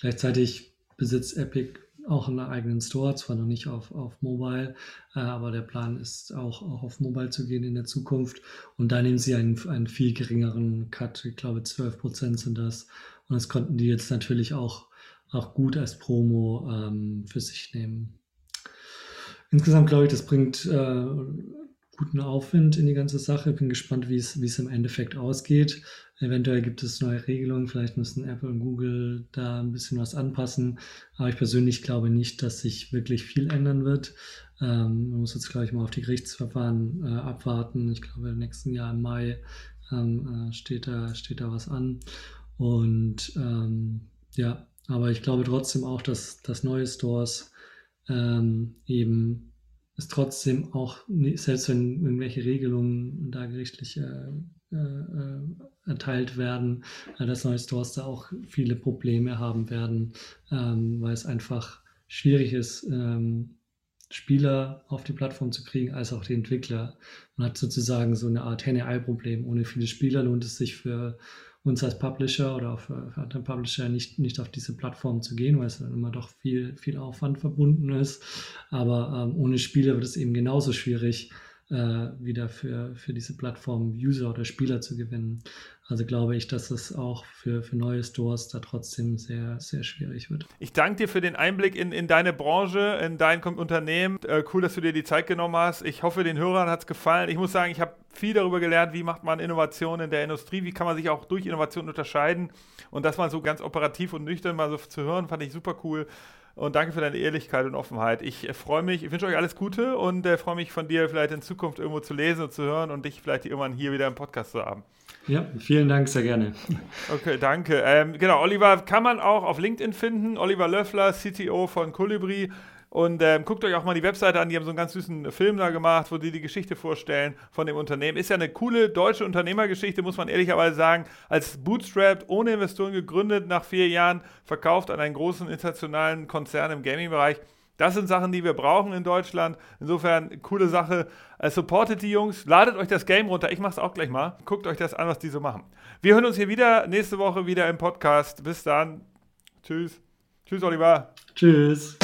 Gleichzeitig besitzt Epic auch einen eigenen Store, zwar noch nicht auf, auf Mobile, äh, aber der Plan ist auch, auch auf Mobile zu gehen in der Zukunft. Und da nehmen sie einen, einen viel geringeren Cut, ich glaube 12 Prozent sind das. Und das konnten die jetzt natürlich auch, auch gut als Promo ähm, für sich nehmen. Insgesamt glaube ich, das bringt äh, guten Aufwind in die ganze Sache. Bin gespannt, wie es, im Endeffekt ausgeht. Eventuell gibt es neue Regelungen, vielleicht müssen Apple und Google da ein bisschen was anpassen. Aber ich persönlich glaube nicht, dass sich wirklich viel ändern wird. Ähm, man muss jetzt, glaube ich, mal auf die Gerichtsverfahren äh, abwarten. Ich glaube, im nächsten Jahr im Mai ähm, äh, steht, da, steht da was an. Und ähm, ja, aber ich glaube trotzdem auch, dass, dass neue Stores ähm, eben es trotzdem auch, selbst wenn irgendwelche Regelungen da gerichtlich äh, äh, äh, erteilt werden, äh, dass neue Stores da auch viele Probleme haben werden, ähm, weil es einfach schwierig ist, ähm, Spieler auf die Plattform zu kriegen, als auch die Entwickler. Man hat sozusagen so eine Art Henne-Ei-Problem. Ohne viele Spieler lohnt es sich für uns als Publisher oder für, für andere Publisher nicht, nicht auf diese Plattform zu gehen, weil es dann immer doch viel, viel Aufwand verbunden ist. Aber ähm, ohne Spieler wird es eben genauso schwierig, äh, wieder für, für diese Plattform User oder Spieler zu gewinnen. Also glaube ich, dass es auch für, für neue Stores da trotzdem sehr, sehr schwierig wird. Ich danke dir für den Einblick in, in deine Branche, in dein Unternehmen. Äh, cool, dass du dir die Zeit genommen hast. Ich hoffe, den Hörern hat es gefallen. Ich muss sagen, ich habe viel darüber gelernt, wie macht man Innovation in der Industrie, wie kann man sich auch durch Innovation unterscheiden. Und das mal so ganz operativ und nüchtern mal so zu hören, fand ich super cool. Und danke für deine Ehrlichkeit und Offenheit. Ich äh, freue mich, ich wünsche euch alles Gute und äh, freue mich von dir vielleicht in Zukunft irgendwo zu lesen und zu hören und dich vielleicht irgendwann hier wieder im Podcast zu haben. Ja, vielen Dank, sehr gerne. Okay, danke. Ähm, genau, Oliver kann man auch auf LinkedIn finden. Oliver Löffler, CTO von Colibri. Und ähm, guckt euch auch mal die Webseite an, die haben so einen ganz süßen Film da gemacht, wo die die Geschichte vorstellen von dem Unternehmen. Ist ja eine coole deutsche Unternehmergeschichte, muss man ehrlicherweise sagen. Als Bootstrapped, ohne Investoren gegründet, nach vier Jahren verkauft an einen großen internationalen Konzern im Gaming-Bereich. Das sind Sachen, die wir brauchen in Deutschland. Insofern, coole Sache. Äh, supportet die Jungs, ladet euch das Game runter. Ich mache es auch gleich mal. Guckt euch das an, was die so machen. Wir hören uns hier wieder nächste Woche wieder im Podcast. Bis dann. Tschüss. Tschüss, Oliver. Tschüss.